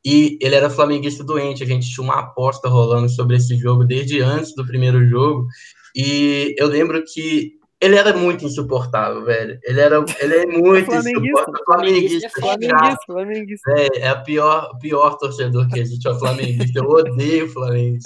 e ele era flamenguista doente. A gente tinha uma aposta rolando sobre esse jogo desde antes do primeiro jogo. E eu lembro que ele era muito insuportável, velho. Ele era, ele é muito insuportável. Flamenguista. Flamenguista, flamenguista. É, é a pior, pior torcedor que existe, é o flamenguista. Eu odeio o Flamengo.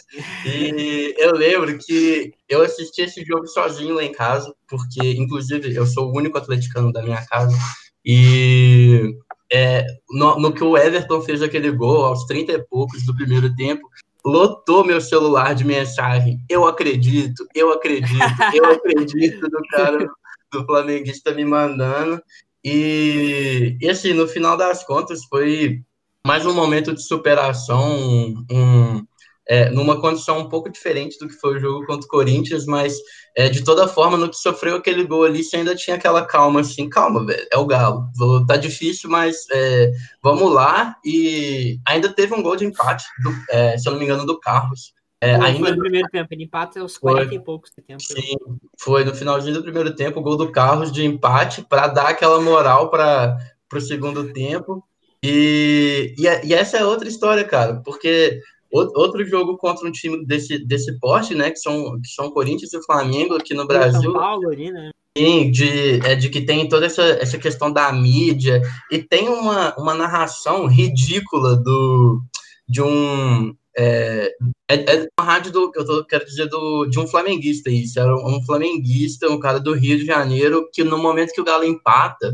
E eu lembro que eu assisti esse jogo sozinho lá em casa, porque, inclusive, eu sou o único atleticano da minha casa. E é, no, no que o Everton fez aquele gol, aos 30 e poucos do primeiro tempo, lotou meu celular de mensagem. Eu acredito, eu acredito, eu acredito do cara do flamenguista me mandando. E, e assim, no final das contas, foi mais um momento de superação, um, um, é, numa condição um pouco diferente do que foi o jogo contra o Corinthians, mas é, de toda forma, no que sofreu aquele gol ali, você ainda tinha aquela calma assim, calma, velho, é o Galo, tá difícil, mas é, vamos lá, e ainda teve um gol de empate, do, é, se eu não me engano, do Carlos. É, Foi ainda no primeiro tempo, ele empata aos 40 foi. e poucos do tempo. Sim, foi no finalzinho do primeiro tempo, o gol do Carlos de empate, para dar aquela moral para o segundo tempo. E, e, e, essa é outra história, cara, porque outro jogo contra um time desse, desse porte, né, que são, que são Corinthians e Flamengo aqui no Brasil. São Paulo ali, né? Sim, de, é, de que tem toda essa, essa questão da mídia, e tem uma, uma narração ridícula do, de um. É, é, é uma rádio do, eu tô, quero dizer, do, de um flamenguista, isso. Era um flamenguista, um cara do Rio de Janeiro, que no momento que o Galo empata,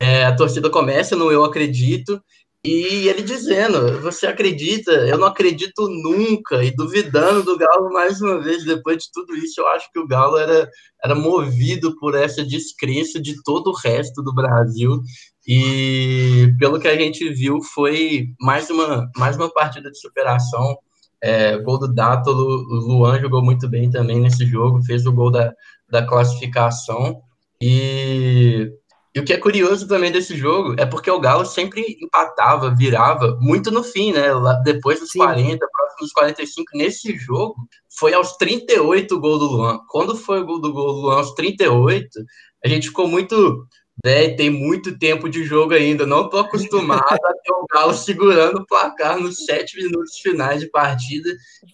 é, a torcida começa no Eu Acredito, e ele dizendo: Você acredita? Eu não acredito nunca. E duvidando do Galo mais uma vez. Depois de tudo isso, eu acho que o Galo era, era movido por essa descrença de todo o resto do Brasil. E pelo que a gente viu, foi mais uma, mais uma partida de superação. É, gol do Dátolo, o Luan jogou muito bem também nesse jogo, fez o gol da, da classificação. E e o que é curioso também desse jogo é porque o Galo sempre empatava, virava muito no fim, né? Lá depois dos Sim. 40, próximo dos 45. Nesse jogo, foi aos 38 o gol do Luan. Quando foi o gol do gol do Luan aos 38, a gente ficou muito. Véi, tem muito tempo de jogo ainda. Não tô acostumado a ter o Galo segurando o placar nos sete minutos finais de partida.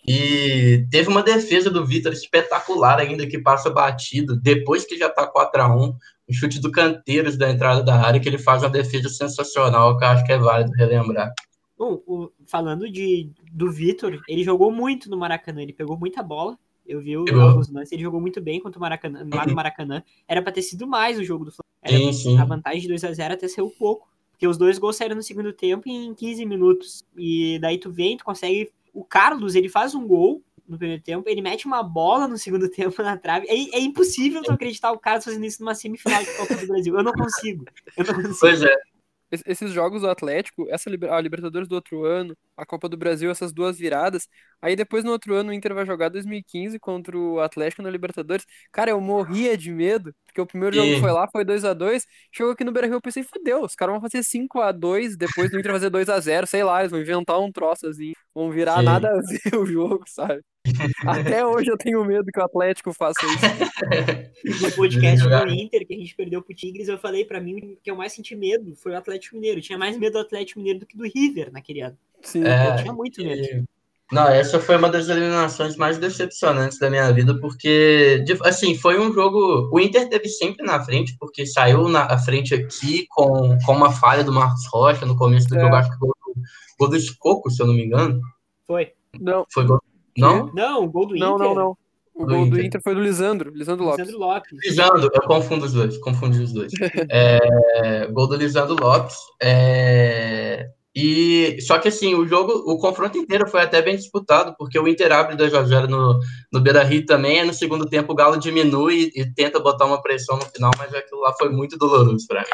E teve uma defesa do Vitor espetacular ainda, que passa batido, depois que já tá 4 a 1 um chute do Canteiros da entrada da área, que ele faz uma defesa sensacional, que eu acho que é válido relembrar. Bom, o, falando de, do Vitor, ele jogou muito no Maracanã, ele pegou muita bola. Eu vi alguns lances, ele jogou muito bem contra o Maracanã, lá no Maracanã. Era para ter sido mais o jogo do Flamengo. Sim, sim. A vantagem de 2 a 0 até saiu pouco. Porque os dois gols saíram no segundo tempo em 15 minutos. E daí tu vem, tu consegue. O Carlos, ele faz um gol no primeiro tempo, ele mete uma bola no segundo tempo na trave. É, é impossível tu acreditar o Carlos fazendo isso numa semifinal de Copa do Brasil. Eu não consigo. Eu não consigo. Pois é. Esses jogos do Atlético, essa a Libertadores do outro ano, a Copa do Brasil, essas duas viradas. Aí depois no outro ano o Inter vai jogar 2015 contra o Atlético na Libertadores. Cara, eu morria de medo, porque o primeiro jogo foi lá, foi 2 a 2 Chegou aqui no Beira-Rio, eu pensei, fodeu, os caras vão fazer 5 a 2 depois do Inter fazer 2 a 0 sei lá, eles vão inventar um troço assim, vão virar Sim. nada a ver o jogo, sabe? Até hoje eu tenho medo que o Atlético faça isso. No podcast do Inter, que a gente perdeu pro Tigres, eu falei para mim que eu mais senti medo foi o Atlético Mineiro. Eu tinha mais medo do Atlético Mineiro do que do River naquele ano. Sim. É, eu tinha muito medo. E... Não, essa foi uma das eliminações mais decepcionantes da minha vida, porque, assim, foi um jogo. O Inter teve sempre na frente, porque saiu na frente aqui com, com uma falha do Marcos Rocha no começo do é. jogo, acho que gol, gol do Escoco, se eu não me engano. Foi. Não. Foi gol não? Não, o gol do Inter. Não, não, não. O do gol Inter. do Inter foi do Lisandro, Lisandro Lopes. Lisandro Lopes. Lisandro, eu confundo os dois, confundi os dois. é, gol do Lisandro Lopes. É, e só que assim, o jogo, o confronto inteiro foi até bem disputado, porque o Inter abre 2 a 0 no, no Beira-Rio também, e no segundo tempo o Galo diminui e, e, tenta botar uma pressão no final, mas aquilo lá foi muito doloroso para mim.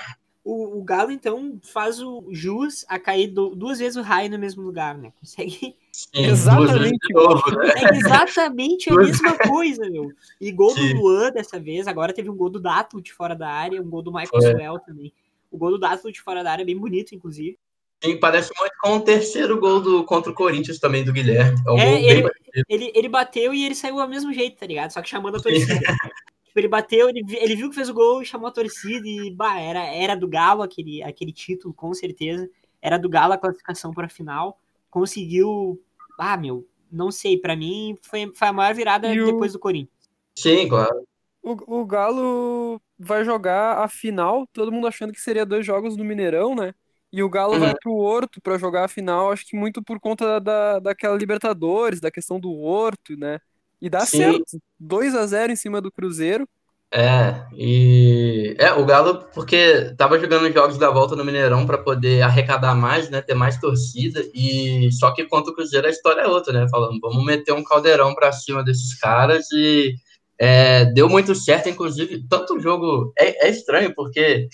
O, o Galo, então, faz o jus a cair do, duas vezes o raio no mesmo lugar, né? Consegue. Sim, Exatamente. novo, né? É exatamente a mesma coisa, meu. E gol Sim. do Luan dessa vez, agora teve um gol do Dato de fora da área, um gol do Michael Foi. Suel também. O gol do Dato de fora da área é bem bonito, inclusive. Sim, parece muito com o terceiro gol do, contra o Corinthians também do Guilherme. É um É, ele-. Ele, ele bateu e ele saiu ao mesmo jeito, tá ligado? Só que chamando a torcida. tipo, ele bateu, ele, ele viu que fez o gol, chamou a torcida e, bah, era, era do Galo aquele, aquele título, com certeza. Era do Galo a classificação para a final. Conseguiu. Ah, meu, não sei, pra mim foi, foi a maior virada E o- depois do Corinthians. Sim, claro. O, o Galo vai jogar a final, todo mundo achando que seria dois jogos no Mineirão, né? E o Galo Uhum. vai pro Horto pra jogar a final, acho que muito por conta da, daquela Libertadores, da questão do Horto, né? E dá Sim. certo. 2 a 0 em cima do Cruzeiro. É, e é, o Galo, porque tava jogando jogos da volta no Mineirão para poder arrecadar mais, né, ter mais torcida, e só que contra o Cruzeiro a história é outra, né, falando, vamos meter um caldeirão para cima desses caras e é, deu muito certo, inclusive, tanto o jogo é, é estranho, porque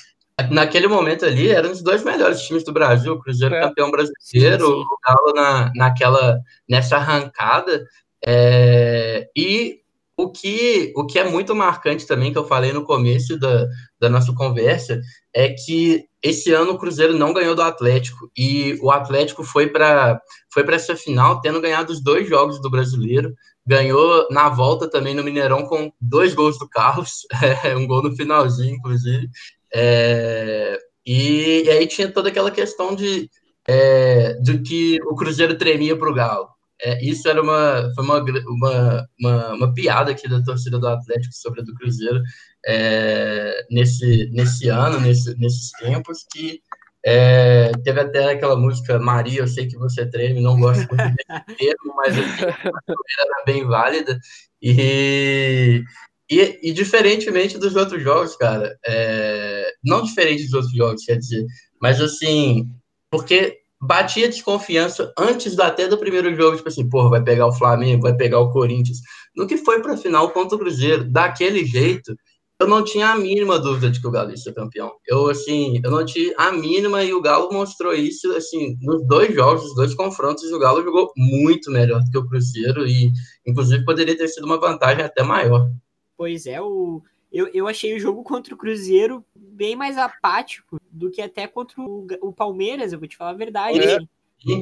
naquele momento ali eram os dois melhores times do Brasil, o Cruzeiro É. campeão brasileiro, Sim, sim. o Galo na, naquela, nessa arrancada, é, e o que, o que é muito marcante também, que eu falei no começo da, da nossa conversa, é que esse ano o Cruzeiro não ganhou do Atlético. E o Atlético foi para foi essa final tendo ganhado os dois jogos do brasileiro. Ganhou na volta também no Mineirão com dois gols do Carlos, um gol no finalzinho, inclusive. É, e, e aí tinha toda aquela questão de, é, de que o Cruzeiro tremia para o Galo. É, isso era uma, foi uma, uma, uma, uma, piada aqui da torcida do Atlético sobre a do Cruzeiro é, nesse, nesse ano, nesse, nesses tempos, que é, teve até aquela música Maria, eu sei que você treme, não gosto muito desse termo, mas assim, era bem válida. E, e, e, diferentemente dos outros jogos, cara, é, não diferente dos outros jogos, quer dizer, mas assim, porque batia desconfiança antes até do primeiro jogo, tipo assim, porra, vai pegar o Flamengo, vai pegar o Corinthians. No que foi para final contra o Cruzeiro, daquele jeito, eu não tinha a mínima dúvida de que o Galo ia ser campeão. Eu, assim, eu não tinha a mínima e o Galo mostrou isso, assim, nos dois jogos, os dois confrontos, o Galo jogou muito melhor do que o Cruzeiro e, inclusive, poderia ter sido uma vantagem até maior. Pois é, o... eu, eu achei o jogo contra o Cruzeiro bem mais apático do que até contra o, o Palmeiras, eu vou te falar a verdade. É.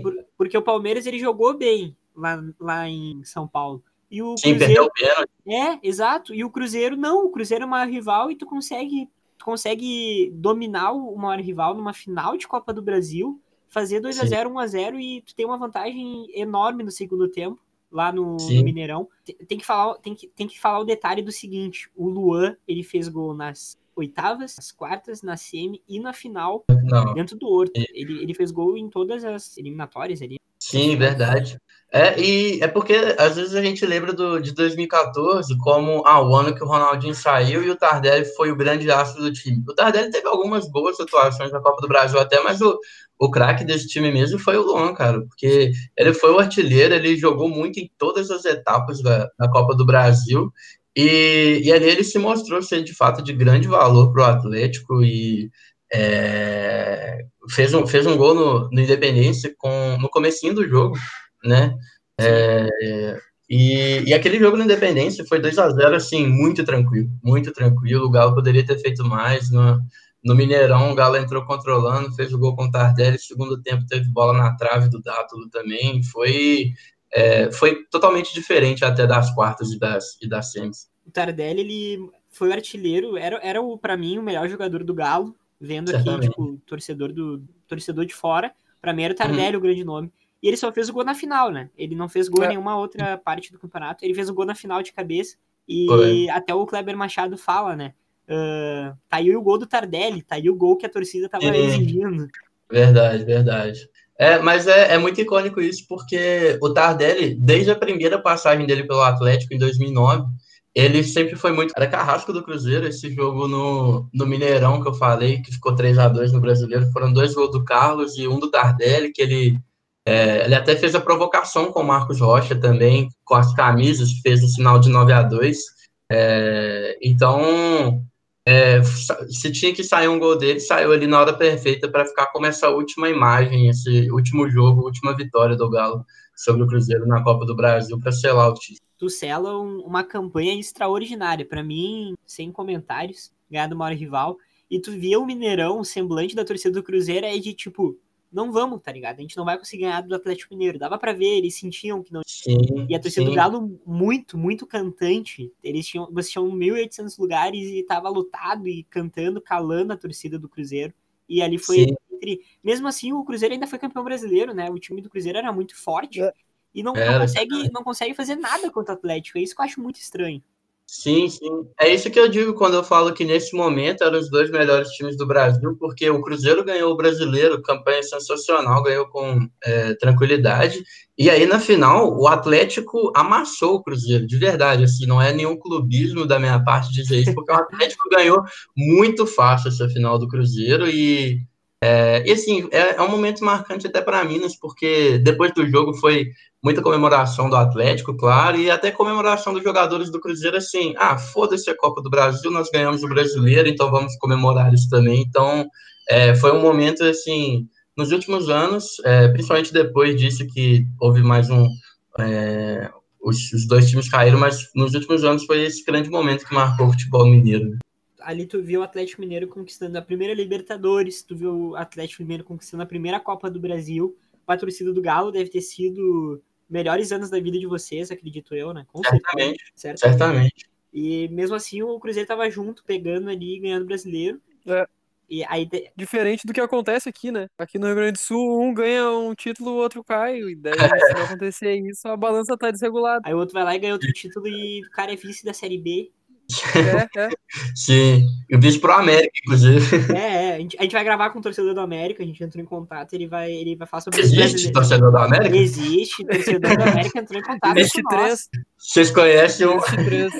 Por, porque o Palmeiras ele jogou bem lá, lá em São Paulo. E o Sim, Cruzeiro... perdeu o pênalti. É, exato. E o Cruzeiro não. O Cruzeiro é uma rival e tu consegue, tu consegue dominar o maior rival numa final de Copa do Brasil, fazer 2 a 0 1 a 0 e tu tem uma vantagem enorme no segundo tempo lá no, no Mineirão. Tem, que falar, tem, que, tem que falar o detalhe do seguinte: o Luan ele fez gol nas oitavas, nas quartas, na semi e na final não. dentro do Horto. Ele, ele fez gol em todas as eliminatórias ali. Sim, verdade. É, e é porque às vezes a gente lembra do, de 2014 como ah, o ano que o Ronaldinho saiu e o Tardelli foi o grande astro do time. O Tardelli teve algumas boas atuações na Copa do Brasil até, mas o, o craque desse time mesmo foi o Luan, cara, porque ele foi o artilheiro, ele jogou muito em todas as etapas da, da Copa do Brasil e, e ali ele se mostrou ser de fato de grande valor para o Atlético e é, fez, um, fez um gol no, no Independência com, no comecinho do jogo, né? É, e, e, aquele jogo no Independência foi 2 a 0 assim, muito tranquilo, muito tranquilo. O Galo poderia ter feito mais. No, no Mineirão, o Galo entrou controlando, fez o gol com o Tardelli. Segundo tempo, teve bola na trave do Dátulo também. Foi, é, foi totalmente diferente até das quartas e das, e das semis. O Tardelli, ele foi o artilheiro, era, era o, para mim, o melhor jogador do Galo. Vendo Certamente. aqui, tipo, torcedor, do, torcedor de fora. Para mim era o Tardelli uhum. o grande nome. E ele só fez o gol na final, né? Ele não fez gol é. em nenhuma outra parte do campeonato. Ele fez o gol na final de cabeça. E Foi. até o Kleber Machado fala, né? Uh, tá aí o gol do Tardelli, tá aí o gol que a torcida tava é. exigindo. Verdade, verdade. É, mas é, é, muito icônico isso, porque o Tardelli, desde a primeira passagem dele pelo Atlético em 2009, ele sempre foi muito. Era carrasco do Cruzeiro. Esse jogo no, no Mineirão que eu falei, que ficou 3 a 2 no brasileiro, foram dois gols do Carlos e um do Tardelli, que ele é, ele até fez a provocação com o Marcos Rocha também, com as camisas, fez o sinal de 9 a 2 é, Então, é, se tinha que sair um gol dele, saiu ali na hora perfeita para ficar como essa última imagem, esse último jogo, última vitória do Galo sobre o Cruzeiro na Copa do Brasil para selar o título. Tu sela um, uma campanha extraordinária, para mim, sem comentários, ganhar do maior rival. E tu via o Mineirão, o semblante da torcida do Cruzeiro é de tipo, não vamos, tá ligado? A gente não vai conseguir ganhar do Atlético Mineiro. Dava para ver, eles sentiam que não. Sim, e a torcida sim. do Galo, muito, muito cantante. Eles tinham, vocês tinham 1.800 lugares e tava lotado e cantando, calando a torcida do Cruzeiro. E ali foi Sim. entre. Mesmo assim, o Cruzeiro ainda foi campeão brasileiro, né? O time do Cruzeiro era muito forte. É. E não, não consegue, não consegue fazer nada contra o Atlético. É isso que eu acho muito estranho. Sim, sim. É isso que eu digo quando eu falo que nesse momento eram os dois melhores times do Brasil, porque o Cruzeiro ganhou o brasileiro, campanha sensacional, ganhou com é, tranquilidade. E aí na final o Atlético amassou o Cruzeiro, de verdade. Assim, não é nenhum clubismo da minha parte dizer isso, porque o Atlético ganhou muito fácil essa final do Cruzeiro e é, e assim, é, é um momento marcante até para Minas, porque depois do jogo foi muita comemoração do Atlético, claro, e até comemoração dos jogadores do Cruzeiro, assim, ah, foda-se a Copa do Brasil, nós ganhamos o Brasileiro, então vamos comemorar isso também. Então, é, foi um momento, assim, nos últimos anos, é, principalmente depois disso que houve mais um... é, os, os dois times caíram, mas nos últimos anos foi esse grande momento que marcou o futebol mineiro. ali tu viu o Atlético Mineiro conquistando a primeira Libertadores, tu viu o Atlético Mineiro conquistando a primeira Copa do Brasil. A torcida do Galo deve ter sido melhores anos da vida de vocês, acredito eu, né? Com Certamente, certeza. certamente. E mesmo assim o Cruzeiro tava junto, pegando ali, ganhando brasileiro. É. E aí Diferente do que acontece aqui, né? Aqui no Rio Grande do Sul, um ganha um título, o outro cai. E daí, se não acontecer isso, a balança tá desregulada. aí o outro vai lá e ganha outro título e o cara é vice da Série B. É, é. Sim, eu vi pro América, inclusive. É, é. A gente, a gente vai gravar com o torcedor do América, a gente entrou em contato, ele vai, ele vai falar sobre Existe brasileiros. torcedor da América? Existe, o torcedor do América entrou em contato Existe com nós. três. Vocês conhecem um. Três.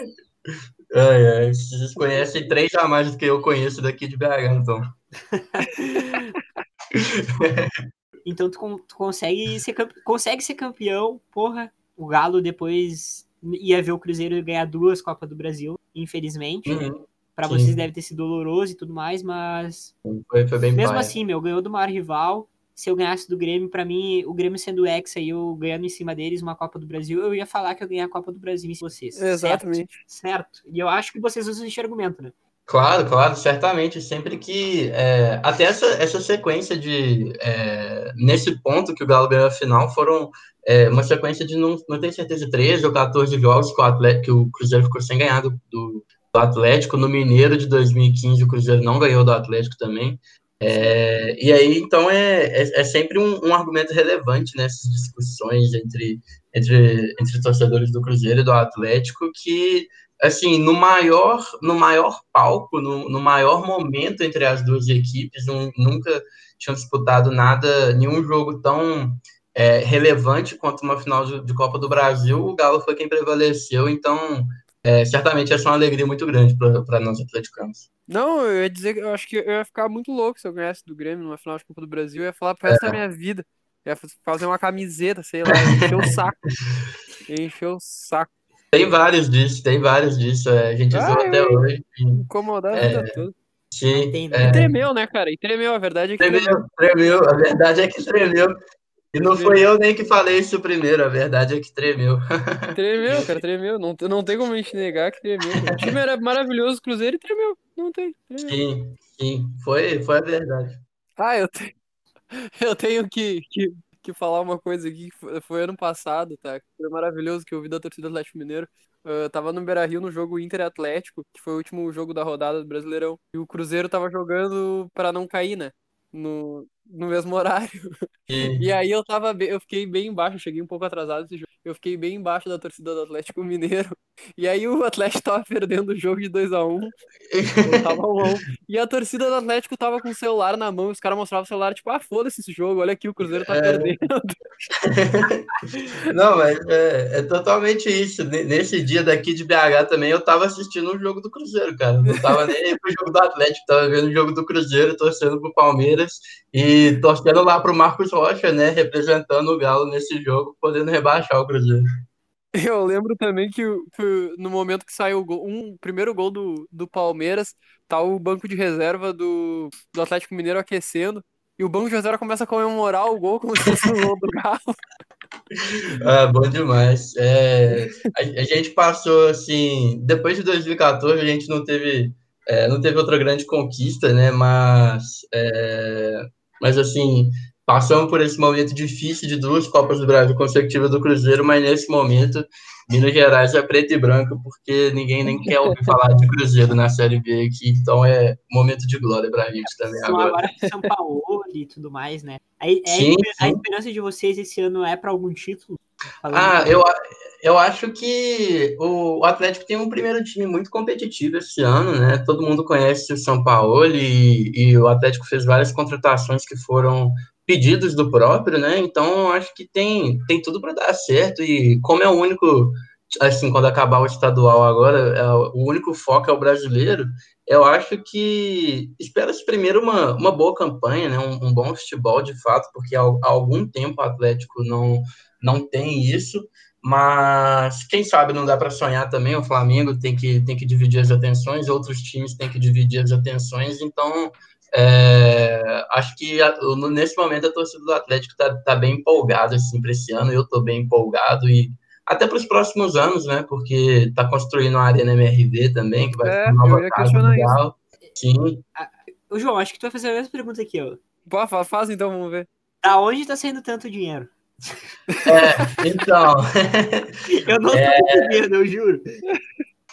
Ai, ai, vocês conhecem três a mais do que eu conheço daqui de BH, então. Então tu, tu consegue, ser, consegue ser campeão, porra. O Galo depois ia ver o Cruzeiro ganhar duas Copas do Brasil, infelizmente. Uhum, Pra sim. vocês deve ter sido doloroso e tudo mais, mas foi, foi bem mesmo assim, meu, ganhou do maior rival. Se eu ganhasse do Grêmio, pra mim, o Grêmio sendo ex aí, eu ganhando em cima deles uma Copa do Brasil, eu ia falar que eu ganhei a Copa do Brasil em vocês. Exatamente. Certo? certo. E eu acho que vocês usam esse argumento, né? Claro, claro, certamente. Sempre que. é, até essa, essa sequência de. é, nesse ponto que o Galo ganhou a final, foram é, uma sequência de, não, não tenho certeza, 13 ou 14 jogos que o, Atlético, que o Cruzeiro ficou sem ganhar do, do, do Atlético. No Mineiro de 2015, o Cruzeiro não ganhou do Atlético também. É, e aí, então, é, é, é sempre um, um argumento relevante nessas discussões entre, entre, entre torcedores do Cruzeiro e do Atlético que assim, no maior, no maior palco, no, no maior momento entre as duas equipes, nun- nunca tinham disputado nada, nenhum jogo tão é, relevante quanto uma final de, de Copa do Brasil, o Galo foi quem prevaleceu, então é, certamente essa é uma alegria muito grande para nós atleticanos. Não, eu ia dizer que eu acho que eu ia ficar muito louco se eu ganhasse do Grêmio numa final de Copa do Brasil. Eu ia falar pro resto da minha vida. Eu ia fazer uma camiseta, sei lá, encher o saco. Encher o saco. Tem vários disso, tem vários disso, é, a gente Ah, usou até eu- hoje. Incomodar a É. vida toda. Sim, Tem, é, E tremeu, né, cara? E tremeu, a verdade é que tremeu. Tremeu, tremeu. A verdade é que tremeu. E não foi eu nem que falei isso primeiro, a verdade é que tremeu. Tremeu, cara, tremeu. Não, não tem como a gente negar que tremeu. O time era maravilhoso, o Cruzeiro, e tremeu. Não tem, tremeu. Sim, sim, foi, foi a verdade. Ah, eu tenho, eu tenho que, que, que falar uma coisa aqui, que foi, ano passado, tá? Que Foi maravilhoso que eu vi da torcida do Atlético Mineiro. Eu tava no Beira-Rio no jogo Inter Atlético, que foi o último jogo da rodada do Brasileirão. E o Cruzeiro tava jogando pra não cair, né? No, no mesmo horário. E, E aí eu tava bem, eu fiquei bem embaixo, cheguei um pouco atrasado nesse jogo. Eu fiquei bem embaixo da torcida do Atlético Mineiro. E aí o Atlético tava perdendo o jogo de 2x1. Eu tava 1 E a torcida do Atlético tava com o celular na mão, e os caras mostravam o celular, tipo, ah, foda-se esse jogo, olha aqui, o Cruzeiro tá É. perdendo. Não, mas é, é totalmente isso. Ne- Nesse dia daqui de BH também eu tava assistindo o jogo do Cruzeiro, cara. Não tava nem aí pro jogo do Atlético, tava vendo o jogo do Cruzeiro, torcendo pro Palmeiras e torcendo lá pro Marcos Rocha, né? Representando o Galo nesse jogo, podendo rebaixar o Cruzeiro. Eu lembro também que, que no momento que saiu o um primeiro gol do, do Palmeiras, tá o banco de reserva do, do Atlético Mineiro aquecendo. E o banco de reserva começa a comemorar o gol como se fosse um gol do Galo. Ah, bom demais. É, a, a gente passou assim, depois de 2014 a gente não teve, é, não teve outra grande conquista, né? Mas, é, mas assim, passamos por esse momento difícil de duas Copas do Brasil consecutivas do Cruzeiro, mas nesse momento Minas Gerais é preto e branco, porque ninguém nem quer ouvir falar de Cruzeiro na Série B aqui, então é momento de glória pra gente também agora. agora São Paulo e tudo mais, né? A, é- Sim, a sim. esperança de vocês esse ano é pra algum título? Ah, eu, eu acho que o, o Atlético tem um primeiro time muito competitivo esse ano, né? Todo mundo conhece o São Paulo e, e o Atlético fez várias contratações que foram pedidos do próprio, né? Então acho que tem, tem tudo para dar certo e como é o único, assim, quando acabar o estadual agora, é o o único foco é o brasileiro, eu acho que espera-se primeiro uma, uma boa campanha, né? Um, um bom futebol de fato, porque há, há algum tempo o Atlético não, não tem isso. Mas quem sabe não dá para sonhar também. O Flamengo tem que, tem que dividir as atenções, outros times têm que dividir as atenções. Então, é, acho que nesse momento a torcida do Atlético está tá bem empolgada assim, para esse ano. Eu estou bem empolgado e até para os próximos anos, né? Porque está construindo a Arena MRV também, que vai É, ser uma nova casa. Galo. Sim. Ô, João, acho que tu vai fazer a mesma pergunta aqui, ó. Pô, fa- faz então, vamos ver. Da onde tá saindo tanto dinheiro? É, então. Eu não tô entendendo, eu juro.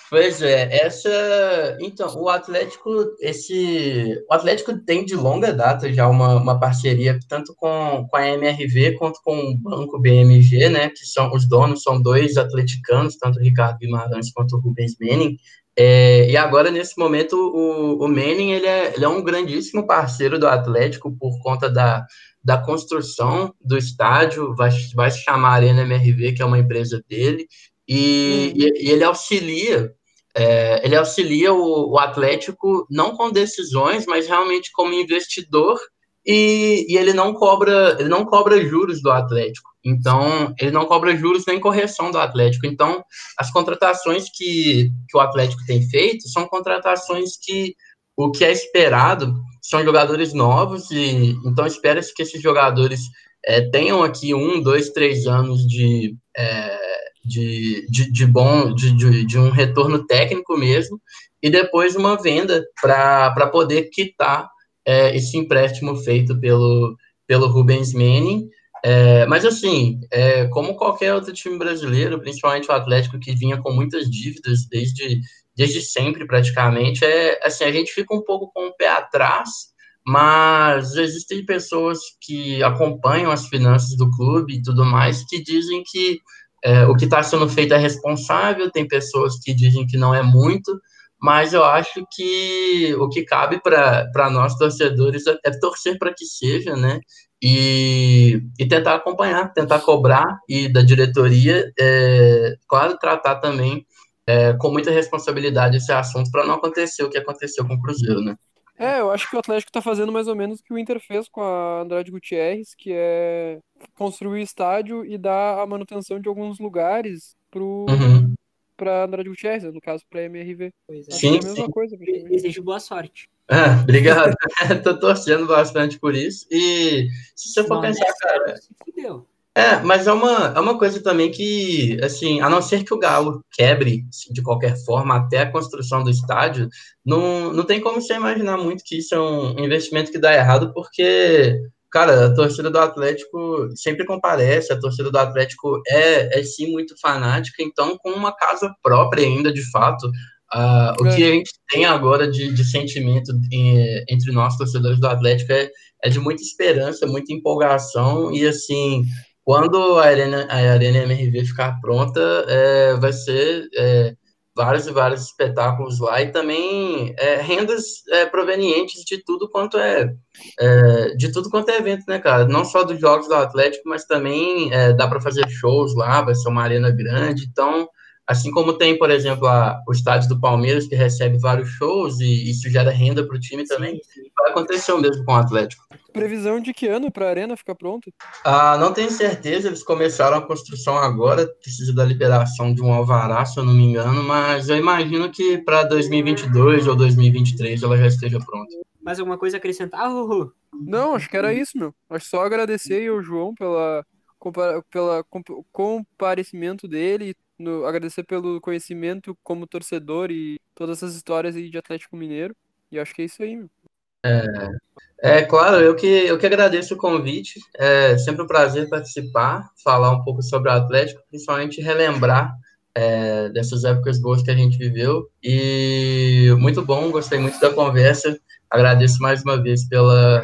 Pois é, essa. Então, o Atlético, esse. O Atlético tem de longa data já uma, uma parceria tanto com, com a MRV quanto com o Banco BMG, né? Que são os donos, são dois atleticanos, tanto o Ricardo Guimarães quanto o Rubens Menin. É, e agora, nesse momento, o, o Menin ele é, ele é um grandíssimo parceiro do Atlético por conta da, da construção do estádio, vai, vai se chamar Arena MRV, que é uma empresa dele, e, e, e ele auxilia é, ele auxilia o, o, Atlético não com decisões, mas realmente como investidor e, e, ele não cobra ele não cobra juros do Atlético. Então ele não cobra juros nem correção do Atlético. Então as contratações que, que o Atlético tem feito são contratações que o que é esperado são jogadores novos e então espera-se que esses jogadores é, tenham aqui um, dois, três anos de é, de, de, de bom, de, de, de, um retorno técnico mesmo, e depois uma venda para poder quitar é, esse empréstimo feito pelo, pelo Rubens Manning. É, mas assim, é, como qualquer outro time brasileiro, principalmente o Atlético que vinha com muitas dívidas desde, desde sempre praticamente, é assim, a gente fica um pouco com o pé atrás, mas existem pessoas que acompanham as finanças do clube e tudo mais que dizem que é, o que está sendo feito é responsável, tem pessoas que dizem que não é muito, mas eu acho que o que cabe para nós torcedores é, é torcer para que seja, né? E, e, tentar acompanhar, tentar cobrar e da diretoria, é, claro, tratar também é, com muita responsabilidade esse assunto para não acontecer o que aconteceu com o Cruzeiro, né? É, eu acho que o Atlético tá fazendo mais ou menos o que o Inter fez com a Andrade Gutierrez, que é construir estádio e dar a manutenção de alguns lugares pro, uhum. pra Andrade Gutierrez, no caso pra MRV. Pois é. Sim, é a mesma sim. coisa. Desejo boa sorte. Ah, obrigado. Tô torcendo bastante por isso. E se você for Não, pensar, né? cara, Se fudeu. É, mas é uma, é uma coisa também que, assim, a não ser que o Galo quebre assim, de qualquer forma até a construção do estádio, não, não tem como você imaginar muito que isso é um investimento que dá errado, porque, cara, a torcida do Atlético sempre comparece, a torcida do Atlético é, é sim muito fanática, então com uma casa própria ainda, de fato, ah, o que a gente tem agora de, de sentimento em- entre nós, torcedores do Atlético, é, é de muita esperança, muita empolgação, e assim quando a Arena, a Arena MRV ficar pronta, é, vai ser é, vários e vários espetáculos lá e também é, rendas é, provenientes de tudo quanto é, é, de tudo quanto é evento, né, cara? Não só dos jogos do Atlético, mas também é, dá para fazer shows lá, vai ser uma arena grande, então Assim como tem, por exemplo, a, o estádio do Palmeiras, que recebe vários shows e isso gera renda para o time também, vai acontecer o mesmo com o Atlético. Previsão de que ano para a Arena ficar pronta? Ah, não tenho certeza, eles começaram a construção agora, precisa da liberação de um alvará, se eu não me engano, mas eu imagino que para 2022 ou 2023 ela já esteja pronta. Mais alguma coisa a acrescentar, Rorô? Não, acho que era isso, meu. Acho só agradecer ao João pela, compa- pela comp- comparecimento dele, no- agradecer pelo conhecimento como torcedor e todas essas histórias aí de Atlético Mineiro. E acho que é isso aí, meu. É claro, eu que, eu que agradeço o convite, é sempre um prazer participar, falar um pouco sobre o Atlético, principalmente relembrar é, dessas épocas boas que a gente viveu, e muito bom, gostei muito da conversa, agradeço mais uma vez pela,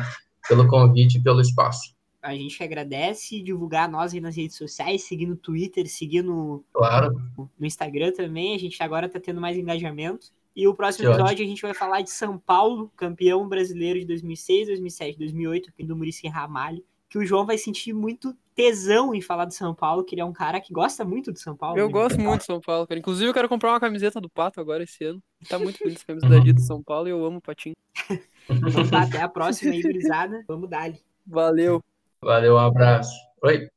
pelo convite e pelo espaço. A gente agradece, divulgar nós aí nas redes sociais, seguir no Twitter, seguir no, Claro, no Instagram também. A gente agora tá tendo mais engajamento. E o próximo Que ótimo. episódio a gente vai falar de São Paulo, campeão brasileiro de 2006, 2007, 2008, aqui do Murici Ramalho. Que o João vai sentir muito tesão em falar de São Paulo, que ele é um cara que gosta muito de São Paulo. Eu né? gosto muito de São Paulo, cara. Inclusive, eu quero comprar uma camiseta do Pato agora esse ano. Tá muito bonita essa camisa da Adidas São Paulo e eu amo o Patinho. Então tá, até a próxima aí, gurizada. Vamos dar Valeu. Valeu, um abraço. Oi.